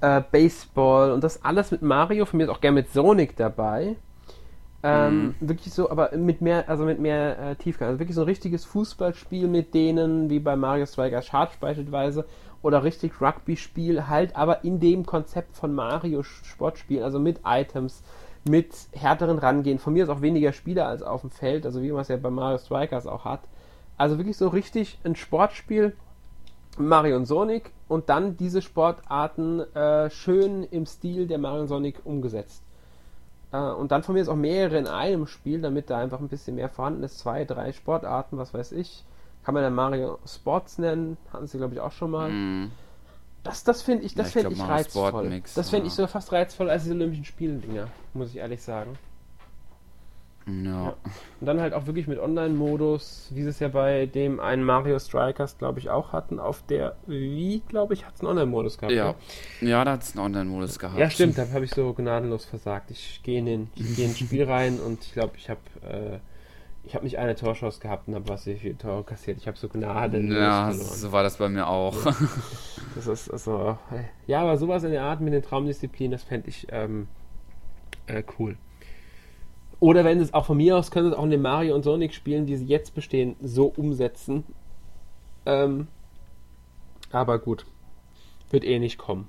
äh, Baseball und das alles mit Mario, von mir ist auch gerne mit Sonic dabei. Ähm, mhm. Wirklich so, aber mit mehr, also mit mehr äh, Tiefgang. Also wirklich so ein richtiges Fußballspiel mit denen, wie bei Mario Strikers Charge beispielsweise, oder richtig Rugby-Spiel, halt aber in dem Konzept von Mario Sportspielen, also mit Items, mit härteren Rangehen. Von mir ist auch weniger Spieler als auf dem Feld, also wie man es ja bei Mario Strikers auch hat. Also wirklich so richtig ein Sportspiel, Mario und Sonic, und dann diese Sportarten äh, schön im Stil der Mario und Sonic umgesetzt. Äh, und dann von mir ist auch mehrere in einem Spiel, damit da einfach ein bisschen mehr vorhanden ist. Zwei, drei Sportarten, was weiß ich. Kann man dann Mario Sports nennen, hatten sie glaube ich auch schon mal. Mm. Das, das finde ich, das ja, ich, ich reizvoll. das finde ja. ich so fast reizvoll als die Olympischen Spiele-Dinger, muss ich ehrlich sagen. Ja. Und dann halt auch wirklich mit Online-Modus, wie sie es ja bei dem einen Mario Strikers, glaube ich, auch hatten. Auf der Wii, glaube ich, hat es einen Online-Modus gehabt. Ja, ne? ja da hat es einen Online-Modus gehabt. Ja, stimmt, da habe ich so gnadenlos versagt. Ich gehe in, den, ich geh ins Spiel rein [LAUGHS] und ich glaube, ich habe äh, ich habe nicht eine Torschuss gehabt und habe was ich Tor kassiert. Ich habe so gnadenlos Ja, verloren. so war das bei mir auch. Das ist also, ja, aber sowas in der Art mit den Traumdisziplinen, das fände ich ähm, äh, cool. Oder wenn es auch von mir aus, können es auch in den Mario und Sonic Spielen, die sie jetzt bestehen, so umsetzen. Ähm, aber gut. Wird eh nicht kommen.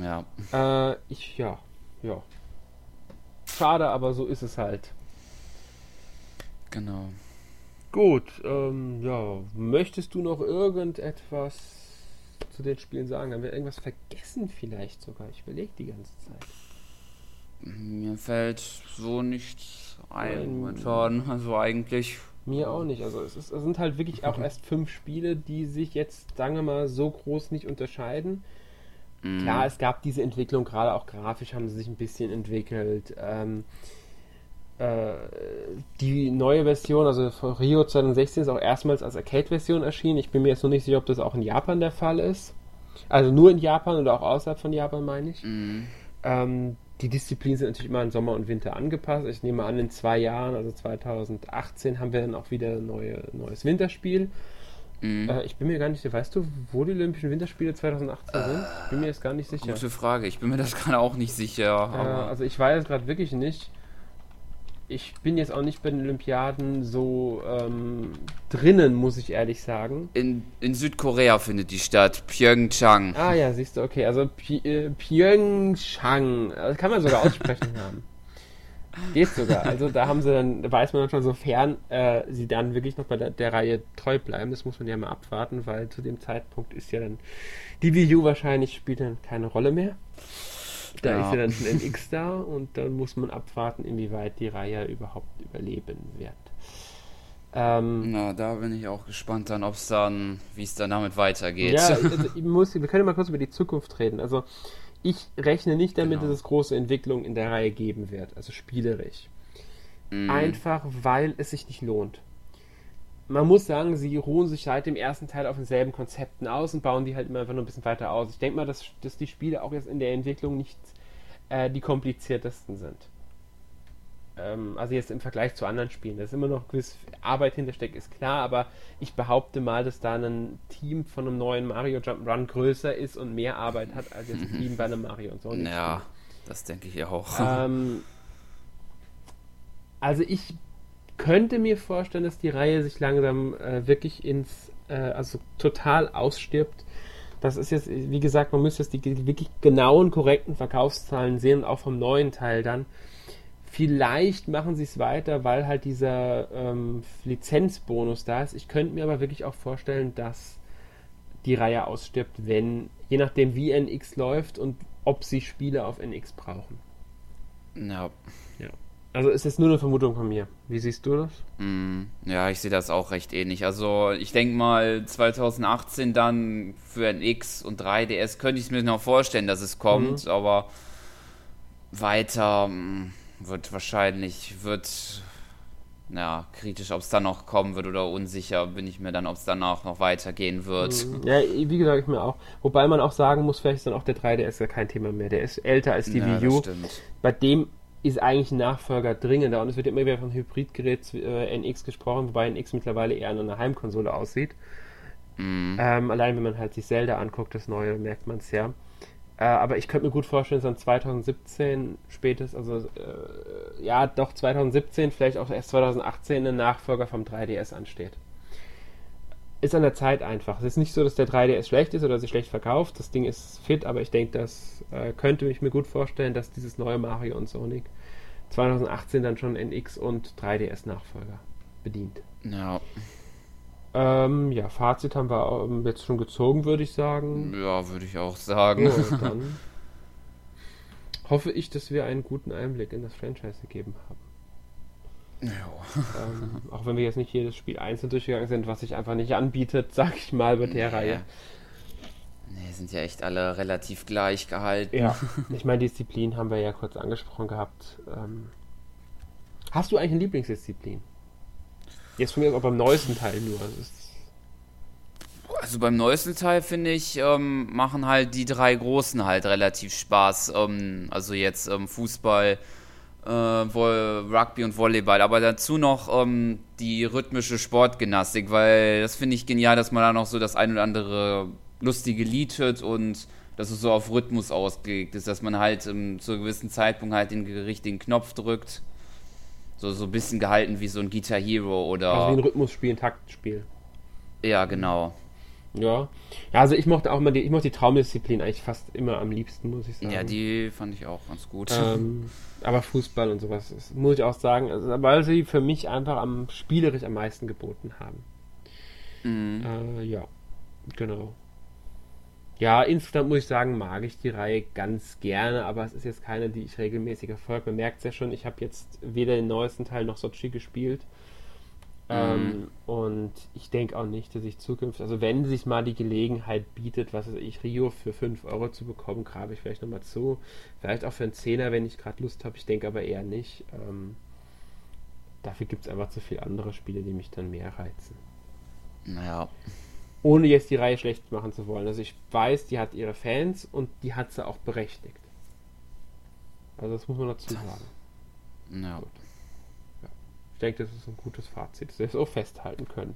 Ja. Äh, ich, ja. Ja. Schade, aber so ist es halt. Genau. Gut, ähm, ja. Möchtest du noch irgendetwas zu den Spielen sagen? Haben wir irgendwas vergessen vielleicht sogar? Ich überlege die ganze Zeit. Mir fällt so nichts ein momentan. Also eigentlich. Mir auch nicht. Also es, ist, es sind halt wirklich auch erst fünf Spiele, die sich jetzt, sagen wir mal, so groß nicht unterscheiden. Mm. Klar, es gab diese Entwicklung, gerade auch grafisch haben sie sich ein bisschen entwickelt. Ähm, äh, die neue Version, also Rio 2016 ist auch erstmals als Arcade-Version erschienen. Ich bin mir jetzt noch nicht sicher, ob das auch in Japan der Fall ist. Also nur in Japan oder auch außerhalb von Japan, meine ich. Mm. Ähm, die Disziplinen sind natürlich immer an Sommer und Winter angepasst. Ich nehme an, in zwei Jahren, also 2018, haben wir dann auch wieder ein neue, neues Winterspiel. Mhm. Äh, ich bin mir gar nicht sicher, weißt du, wo die Olympischen Winterspiele 2018 äh, sind? Ich bin mir jetzt gar nicht sicher. Gute Frage, ich bin mir das [LAUGHS] gerade auch nicht sicher. Äh, also ich weiß gerade wirklich nicht. Ich bin jetzt auch nicht bei den Olympiaden so ähm, drinnen, muss ich ehrlich sagen. In, in Südkorea findet die statt, Pyeongchang. Ah ja, siehst du, okay, also Pi äh, Pyeongchang, das kann man sogar aussprechen [LAUGHS] haben. Geht sogar. Also da haben sie dann, da weiß man dann schon, sofern äh, sie dann wirklich noch bei der, der, Reihe treu bleiben, das muss man ja mal abwarten, weil zu dem Zeitpunkt ist ja dann die Wii U wahrscheinlich spielt dann keine Rolle mehr. Da ja. ist ja dann schon NX da und dann muss man abwarten, inwieweit die Reihe überhaupt überleben wird. Ähm, Na, da bin ich auch gespannt dann, ob es dann, wie es dann damit weitergeht. Ja, [LAUGHS] also ich muss, wir können mal kurz über die Zukunft reden. Also ich rechne nicht damit, genau. dass es große Entwicklungen in der Reihe geben wird, also spielerisch. Mm. Einfach weil es sich nicht lohnt. Man muss sagen, sie ruhen sich seit dem ersten Teil auf denselben Konzepten aus und bauen die halt immer einfach nur ein bisschen weiter aus. Ich denke mal, dass, dass die Spiele auch jetzt in der Entwicklung nicht äh, die kompliziertesten sind. Ähm, also jetzt im Vergleich zu anderen Spielen. Da ist immer noch gewiss Arbeit hintersteckt, ist klar, aber ich behaupte mal, dass da ein Team von einem neuen Mario Jump'n'Run größer ist und mehr Arbeit hat als jetzt ein Team bei einem Mario und so. Ja, das denke ich auch. Ähm, also ich könnte mir vorstellen, dass die Reihe sich langsam äh, wirklich ins, äh, also total ausstirbt. Das ist jetzt, wie gesagt, man müsste jetzt die wirklich genauen, korrekten Verkaufszahlen sehen, auch vom neuen Teil dann. Vielleicht machen sie es weiter, weil halt dieser ähm, Lizenzbonus da ist. Ich könnte mir aber wirklich auch vorstellen, dass die Reihe ausstirbt, wenn, je nachdem wie NX läuft und ob sie Spiele auf NX brauchen. Ja. Ja. Also ist jetzt nur eine Vermutung von mir. Wie siehst du das? Mm, ja, ich sehe das auch recht ähnlich. Also ich denke mal 2018 dann für NX und 3DS könnte ich es mir noch vorstellen, dass es kommt, mhm. aber weiter mm, wird wahrscheinlich, wird ja, kritisch, ob es dann noch kommen wird oder unsicher bin ich mir dann, ob es danach noch weitergehen wird. Mhm. Ja, wie gesagt, ich mir auch. Wobei man auch sagen muss, vielleicht ist dann auch der 3DS ja kein Thema mehr. Der ist älter als die ja, Wii U. Bei dem ist eigentlich ein Nachfolger dringender und es wird immer wieder von Hybridgerät äh, NX gesprochen, wobei NX mittlerweile eher an einer Heimkonsole aussieht. Mhm. Ähm, allein wenn man halt sich Zelda anguckt, das neue, merkt man es ja. Äh, aber ich könnte mir gut vorstellen, dass dann 2017 spätestens, also äh, ja, doch 2017, vielleicht auch erst 2018 ein Nachfolger vom 3DS ansteht. Ist an der Zeit einfach. Es ist nicht so, dass der 3DS schlecht ist oder sich schlecht verkauft. Das Ding ist fit, aber ich denke, das äh, könnte ich mir gut vorstellen, dass dieses neue Mario und Sonic 2018 dann schon NX und 3DS Nachfolger bedient. Ja. Ähm, ja, Fazit haben wir jetzt schon gezogen, würde ich sagen. Ja, würde ich auch sagen. Ja, [LAUGHS] dann hoffe ich, dass wir einen guten Einblick in das Franchise gegeben haben. Ähm, auch wenn wir jetzt nicht jedes Spiel einzeln durchgegangen sind, was sich einfach nicht anbietet, [LAUGHS] sag ich mal, bei der nee. Reihe. Nee, sind ja echt alle relativ gleich gehalten. Ja, [LAUGHS] ich meine, Disziplin haben wir ja kurz angesprochen gehabt. Ähm, hast du eigentlich eine Lieblingsdisziplin? Jetzt von mir auch beim neuesten Teil nur. Also beim neuesten Teil finde ich, ähm, machen halt die drei großen halt relativ Spaß. Ähm, also jetzt ähm, Fußball, äh, Rugby und Volleyball. Aber dazu noch ähm, die rhythmische Sportgymnastik, weil das finde ich genial, dass man da noch so das ein oder andere lustige Lied hört und dass es so auf Rhythmus ausgelegt ist, dass man halt ähm, zu einem gewissen Zeitpunkt halt den richtigen Knopf drückt so, so ein bisschen gehalten wie so ein Guitar Hero oder. Also wie ein Rhythmusspiel, ein Taktspiel. Ja, genau. Ja. Ja, also ich mochte auch mal die, ich mochte die Traumdisziplin eigentlich fast immer am liebsten, muss ich sagen. Ja, die fand ich auch ganz gut. Ähm, aber Fußball und sowas, ist, muss ich auch sagen, also, weil sie für mich einfach am spielerisch am meisten geboten haben. Mhm. Äh, ja, genau. Ja, insgesamt muss ich sagen, mag ich die Reihe ganz gerne, aber es ist jetzt keine, die ich regelmäßig erfolge. Man merkt es ja schon, ich habe jetzt weder den neuesten Teil noch Sochi gespielt. Mhm. Ähm, und ich denke auch nicht, dass ich zukünftig, also wenn sich mal die Gelegenheit bietet, was weiß ich, Rio für 5 Euro zu bekommen, grabe ich vielleicht nochmal zu. Vielleicht auch für einen Zehner, wenn ich gerade Lust habe. Ich denke aber eher nicht. Ähm, dafür gibt es einfach zu viele andere Spiele, die mich dann mehr reizen. Naja ohne jetzt die Reihe schlecht machen zu wollen. Also ich weiß, die hat ihre Fans und die hat sie auch berechtigt. Also das muss man dazu sagen. Ja. ja. Ich denke, das ist ein gutes Fazit, dass wir es auch festhalten können.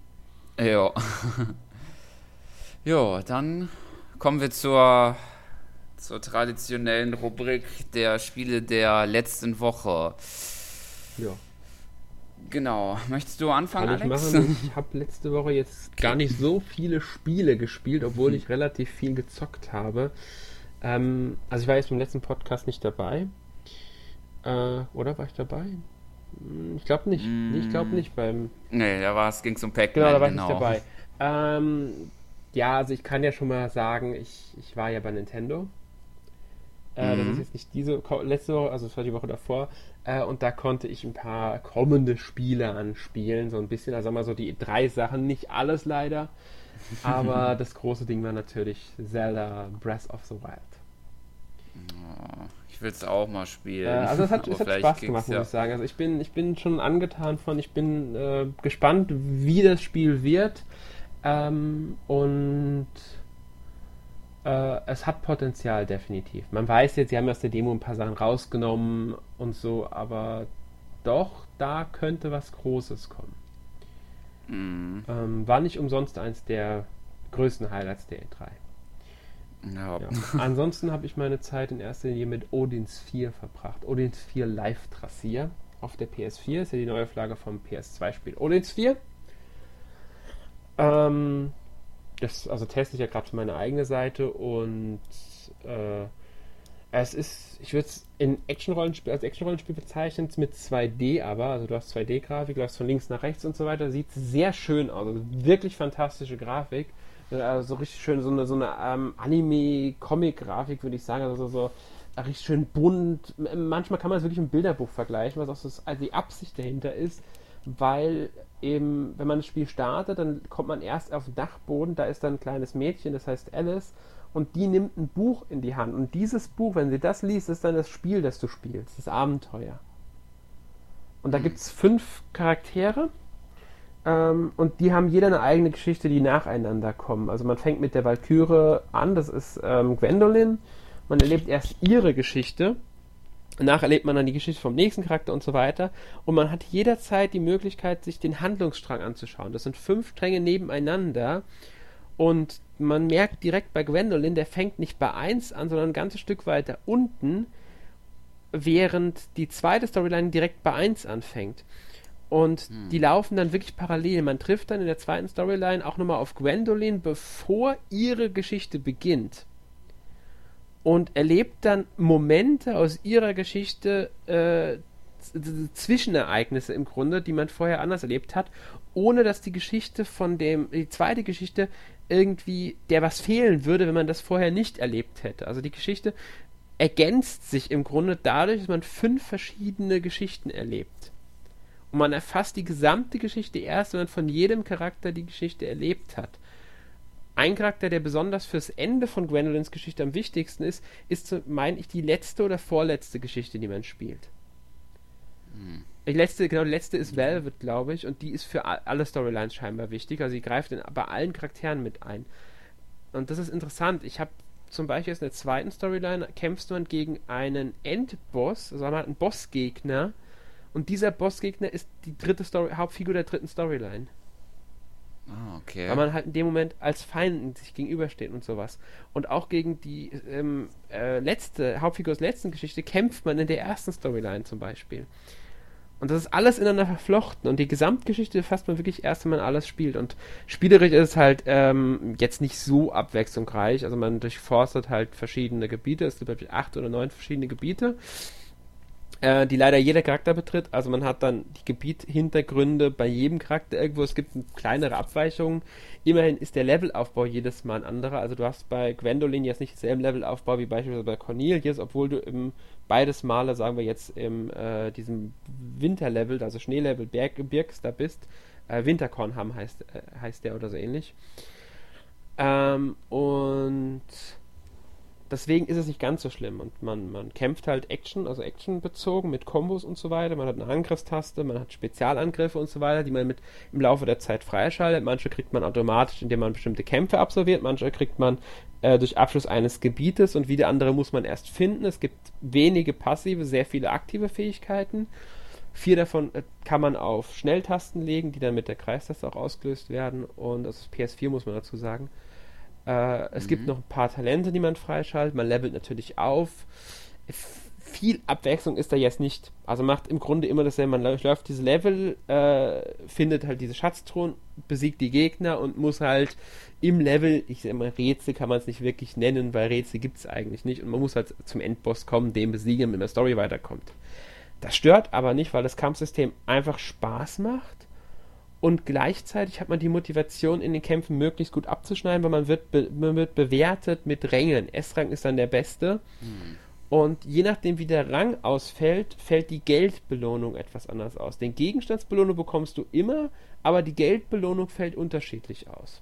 Ja. [LAUGHS] ja, dann kommen wir zur, zur traditionellen Rubrik der Spiele der letzten Woche. Ja. Genau. Möchtest du anfangen, Kann ich Alex? machen. [LAUGHS] Ich habe letzte Woche jetzt gar nicht so viele Spiele gespielt, obwohl ich relativ viel gezockt habe. Ähm, also ich war jetzt beim letzten Podcast nicht dabei. Äh, oder war ich dabei? Hm, Ich glaube nicht. Nee, Ich glaube nicht beim. Nee, da ging es um Pac-Man. Genau, da war ich genau. nicht dabei. Ähm, ja, also ich kann ja schon mal sagen, ich, ich war ja bei Nintendo. Äh, Das Mhm. ist jetzt nicht diese letzte Woche, also das war die Woche davor. Äh, und da konnte ich ein paar kommende Spiele anspielen, so ein bisschen. Also mal so die drei Sachen, nicht alles leider. Aber [LAUGHS] das große Ding war natürlich Zelda Breath of the Wild. Oh, ich will es auch mal spielen. Äh, also es hat, [LAUGHS] es hat Spaß gemacht, muss ja. ich sagen. Also ich bin, ich bin schon angetan von, ich bin äh, gespannt, wie das Spiel wird. Ähm, und äh, es hat Potenzial, definitiv. Man weiß jetzt, sie haben aus der Demo ein paar Sachen rausgenommen und so, aber doch, da könnte was Großes kommen. Mhm. Ähm, war nicht umsonst eins der größten Highlights der E3. Ja. Ja. Ansonsten habe ich meine Zeit in erster Linie mit Odins 4 verbracht. Odins 4 Live Trassier auf der PS4 ist ja die neue Flagge vom PS2-Spiel. Odins 4. Ähm, das also teste ich ja gerade für meine eigene Seite und äh, es ist, ich würde es in Action-Rollenspiel, als Action-Rollenspiel bezeichnen, mit 2D aber, also du hast 2D-Grafik, du hast von links nach rechts und so weiter, sieht sehr schön aus, also wirklich fantastische Grafik. Also so richtig schön, so eine, so eine ähm, Anime-Comic-Grafik, würde ich sagen. Also so, so richtig schön bunt. M- Manchmal kann man es wirklich mit einem Bilderbuch vergleichen, was auch so also die Absicht dahinter ist, weil eben, wenn man das Spiel startet, dann kommt man erst auf den Dachboden, da ist dann ein kleines Mädchen, das heißt Alice, und die nimmt ein Buch in die Hand. Und dieses Buch, wenn sie das liest, ist dann das Spiel, das du spielst, das Abenteuer. Und da gibt es fünf Charaktere. Ähm, und die haben jeder eine eigene Geschichte, die nacheinander kommen. Also man fängt mit der Valkyrie an, das ist ähm, Gwendolyn. Man erlebt erst ihre Geschichte. Danach erlebt man dann die Geschichte vom nächsten Charakter und so weiter. Und man hat jederzeit die Möglichkeit, sich den Handlungsstrang anzuschauen. Das sind fünf Stränge nebeneinander. Und man merkt direkt bei Gwendolyn, der fängt nicht bei 1 an, sondern ein ganzes Stück weiter unten, während die zweite Storyline direkt bei 1 anfängt. Und die laufen dann wirklich parallel. Man trifft dann in der zweiten Storyline auch nochmal auf Gwendolyn, bevor ihre Geschichte beginnt. Und erlebt dann Momente aus ihrer Geschichte, äh, Zwischenereignisse im Grunde, die man vorher anders erlebt hat, ohne dass die Geschichte von dem, die zweite Geschichte irgendwie, der was fehlen würde, wenn man das vorher nicht erlebt hätte. Also die Geschichte ergänzt sich im Grunde dadurch, dass man fünf verschiedene Geschichten erlebt. Und man erfasst die gesamte Geschichte erst, wenn man von jedem Charakter die Geschichte erlebt hat. Ein Charakter, der besonders fürs Ende von Gwendolyns Geschichte am wichtigsten ist, ist, meine ich, die letzte oder vorletzte Geschichte, die man spielt. Die letzte, genau, die letzte ist Velvet, glaube ich, und die ist für alle Storylines scheinbar wichtig. Also sie greift in, bei allen Charakteren mit ein. Und das ist interessant. Ich habe zum Beispiel jetzt in der zweiten Storyline kämpft man gegen einen Endboss, also man hat einen Bossgegner, und dieser Bossgegner ist die dritte Story, Hauptfigur der dritten Storyline. Ah, okay. Weil man halt in dem Moment als Feind sich gegenübersteht und sowas. Und auch gegen die ähm, äh, letzte, Hauptfigur der letzten Geschichte kämpft man in der ersten Storyline zum Beispiel. Und das ist alles ineinander verflochten. Und die Gesamtgeschichte fasst man wirklich erst, wenn man alles spielt. Und spielerisch ist es halt ähm, jetzt nicht so abwechslungsreich. Also man durchforstet halt verschiedene Gebiete. Es gibt glaube ich acht oder neun verschiedene Gebiete äh, die leider jeder Charakter betritt. Also man hat dann die Gebiethintergründe bei jedem Charakter irgendwo. Es gibt kleinere Abweichungen. Immerhin ist der Levelaufbau jedes Mal ein anderer. Also du hast bei Gwendolyn jetzt nicht denselben Levelaufbau wie beispielsweise bei Cornelius, obwohl du im beides Male, sagen wir jetzt, im äh, diesem Winterlevel, also Schneelevel Berg, da bist. Äh, Winterkornham heißt, äh, heißt der oder so ähnlich. Ähm, und deswegen ist es nicht ganz so schlimm. Und man, man kämpft halt Action, also Action bezogen mit Kombos und so weiter. Man hat eine Angriffstaste, man hat Spezialangriffe und so weiter, die man mit im Laufe der Zeit freischaltet. Manche kriegt man automatisch, indem man bestimmte Kämpfe absolviert, manche kriegt man äh, durch Abschluss eines Gebietes und wieder andere muss man erst finden. Es gibt wenige passive, sehr viele aktive Fähigkeiten. Vier davon äh, kann man auf Schnelltasten legen, die dann mit der Kreistaste auch ausgelöst werden. Und das ist PS4, muss man dazu sagen. Äh, es gibt noch ein paar Talente, die man freischaltet. Man levelt natürlich auf. Viel Abwechslung ist da jetzt nicht. Also macht im Grunde immer dasselbe. Man läuft diese Level, äh, findet halt diese Schatztruhen, besiegt die Gegner und muss halt im Level, ich sag mal, Rätsel kann man es nicht wirklich nennen, weil Rätsel gibt es eigentlich nicht. Und man muss halt zum Endboss kommen, den besiegen, mit der Story weiterkommt. Das stört aber nicht, weil das Kampfsystem einfach Spaß macht und gleichzeitig hat man die Motivation in den Kämpfen möglichst gut abzuschneiden, weil man wird, man wird bewertet mit Rängen. S-Rang ist dann der beste. Hm. Und je nachdem, wie der Rang ausfällt, fällt die Geldbelohnung etwas anders aus. Den Gegenstandsbelohnung bekommst du immer, aber die Geldbelohnung fällt unterschiedlich aus.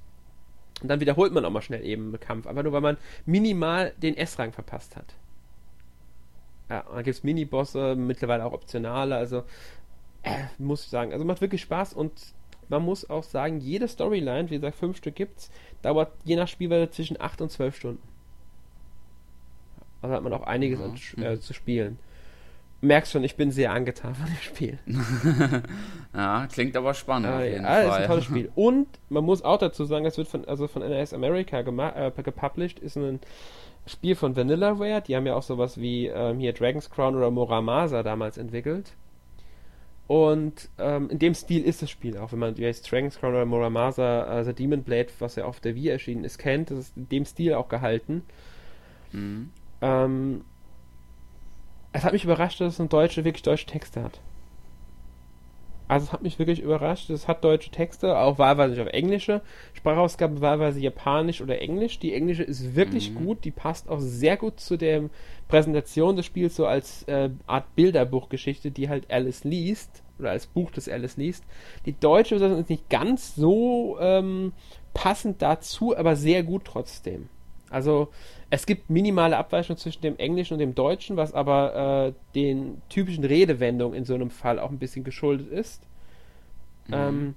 Und dann wiederholt man auch mal schnell eben einen Kampf, aber nur weil man minimal den S-Rang verpasst hat. Ja, dann gibt es Minibosse, mittlerweile auch optionale, also äh, muss ich sagen, also macht wirklich Spaß und man muss auch sagen, jede Storyline, wie gesagt, fünf Stück gibt's, dauert je nach Spielweise zwischen acht und zwölf Stunden. Also hat man auch einiges ja. an, äh, zu spielen. Merkst schon, ich bin sehr angetan von dem Spiel. [LAUGHS] ja, klingt aber spannend. Äh, auf jeden ja, Fall. ist ein tolles [LAUGHS] Spiel. Und man muss auch dazu sagen, es wird von, also von NRS America äh, gepublished, ist ein Spiel von Vanillaware. Die haben ja auch sowas wie ähm, hier Dragon's Crown oder Muramasa damals entwickelt. Und ähm, in dem Stil ist das Spiel auch. Wenn man jetzt Dragon's Crown oder Muramasa, also Demon Blade, was ja auf der Wii erschienen ist, kennt, das ist in dem Stil auch gehalten. Mhm. Ähm, es hat mich überrascht, dass es ein deutsche, wirklich deutsche Texte hat. Also es hat mich wirklich überrascht. Es hat deutsche Texte, auch wahlweise nicht auf englische Sprachausgabe, wahlweise japanisch oder englisch. Die englische ist wirklich mhm. gut, die passt auch sehr gut zu der Präsentation des Spiels, so als äh, Art Bilderbuchgeschichte, die halt Alice liest, oder als Buch, das Alice liest. Die deutsche Version ist nicht ganz so ähm, passend dazu, aber sehr gut trotzdem. Also es gibt minimale Abweichungen zwischen dem Englischen und dem Deutschen, was aber äh, den typischen Redewendungen in so einem Fall auch ein bisschen geschuldet ist. Mhm. Ähm,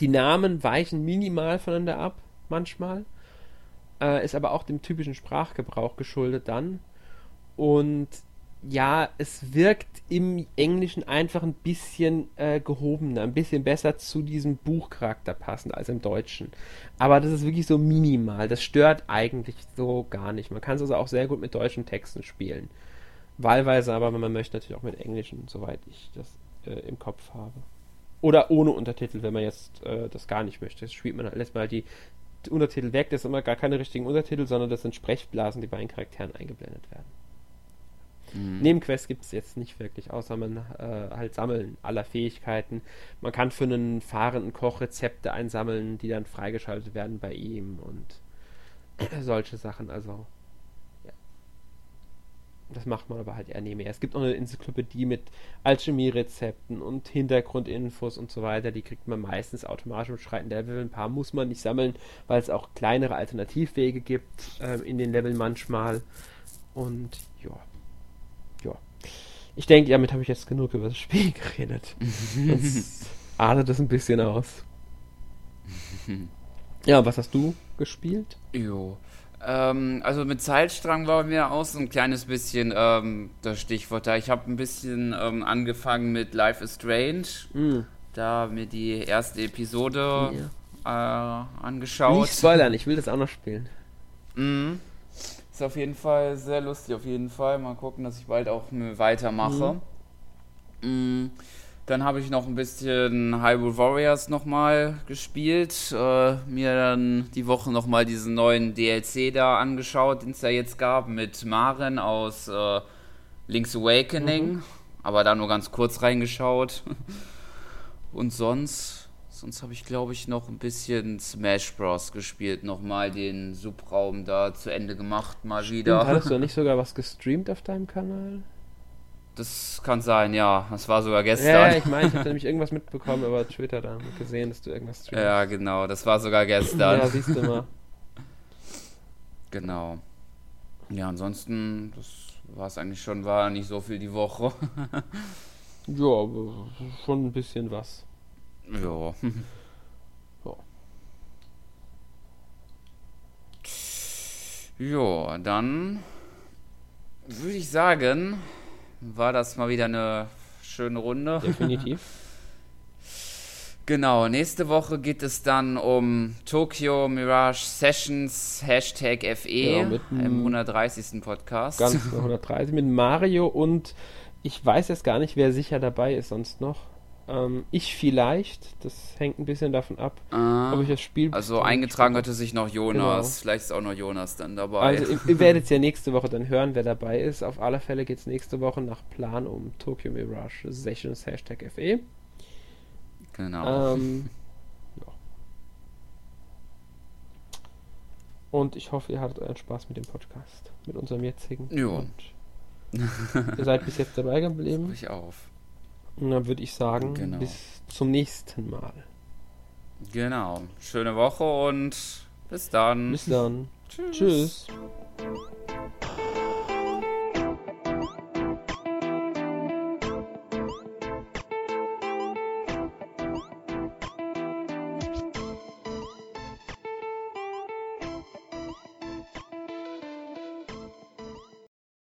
die Namen weichen minimal voneinander ab, manchmal. Äh, ist aber auch dem typischen Sprachgebrauch geschuldet dann. Und ja, es wirkt im Englischen einfach ein bisschen äh, gehobener, ein bisschen besser zu diesem Buchcharakter passend als im Deutschen. Aber das ist wirklich so minimal. Das stört eigentlich so gar nicht. Man kann es also auch sehr gut mit deutschen Texten spielen. Wahlweise aber, wenn man möchte, natürlich auch mit englischen, soweit ich das äh, im Kopf habe. Oder ohne Untertitel, wenn man jetzt äh, das gar nicht möchte. Das spielt man, lässt man halt die Untertitel weg. Das sind immer gar keine richtigen Untertitel, sondern das sind Sprechblasen, die bei den Charakteren eingeblendet werden. Mhm. Nebenquests gibt es jetzt nicht wirklich, außer man äh, halt sammeln aller Fähigkeiten. Man kann für einen fahrenden Koch Rezepte einsammeln, die dann freigeschaltet werden bei ihm und [CLEARS THROAT] solche Sachen. Also, ja. Das macht man aber halt eher nie mehr. Es gibt auch eine Enzyklopädie mit Alchemie-Rezepten und Hintergrundinfos und so weiter. Die kriegt man meistens automatisch im Schreiten der Level. Ein paar muss man nicht sammeln, weil es auch kleinere Alternativwege gibt äh, in den Leveln manchmal. Und ja ich denke, damit habe ich jetzt genug über das Spiel [LAUGHS] geredet. Jetzt [LAUGHS] ahnet es ein bisschen aus. Ja, was hast du gespielt? Jo. Ähm, also mit Zeitstrang war mir auch so ein kleines bisschen ähm, das Stichwort da. Ich habe ein bisschen ähm, angefangen mit Life is Strange. Mm. Da mir die erste Episode ja. äh, angeschaut. Nicht spoilern, ich will das auch noch spielen. Mhm. Ist auf jeden Fall sehr lustig, auf jeden Fall. Mal gucken, dass ich bald auch weitermache. Mhm. Dann habe ich noch ein bisschen Hyrule Warriors nochmal gespielt. Äh, mir dann die Woche nochmal diesen neuen DLC da angeschaut, den es da jetzt gab, mit Maren aus äh, Link's Awakening. Mhm. Aber da nur ganz kurz reingeschaut. [LAUGHS] Und sonst Sonst habe ich, glaube ich, noch ein bisschen Smash Bros. gespielt. Nochmal den Subraum da zu Ende gemacht, mal wieder. Stimmt, hattest du [LAUGHS] nicht sogar was gestreamt auf deinem Kanal? Das kann sein, ja. Das war sogar gestern. Ja, ich meine, ich habe nämlich irgendwas mitbekommen über Twitter da gesehen, dass du irgendwas [LAUGHS] streamst. Ja, genau. Das war sogar gestern. ja, siehst du mal. [LAUGHS] Genau. Ja, ansonsten, das war es eigentlich schon, war nicht so viel die Woche. ja, aber schon ein bisschen was. Ja. ja. Ja, dann würde ich sagen, war das mal wieder eine schöne Runde. Definitiv. [LAUGHS] Genau, nächste Woche geht es dann um Tokyo Mirage Sessions, Hashtag FE, Ja, mit im einem 130. Podcast. Ganz 130 mit Mario und ich weiß jetzt gar nicht, wer sicher dabei ist sonst noch. Ähm, ich vielleicht, das hängt ein bisschen davon ab, Ah, ob ich das Spiel. also eingetragen hatte sich noch Jonas. Genau. Vielleicht ist auch noch Jonas dann dabei. Also [LAUGHS] ihr, ihr werdet es ja nächste Woche dann hören, wer dabei ist. Auf alle Fälle geht es nächste Woche nach Plan um Tokyo Mirage Sessions Hashtag FE. genau. Ähm, [LAUGHS] ja. Und ich hoffe, ihr hattet euren Spaß mit dem Podcast, mit unserem jetzigen. Ja. [LAUGHS] Ihr seid bis jetzt dabei geblieben. ich auf. Und dann würde ich sagen, Genau. bis zum nächsten Mal. Genau. Schöne Woche und bis dann. Bis dann. [LAUGHS] Tschüss.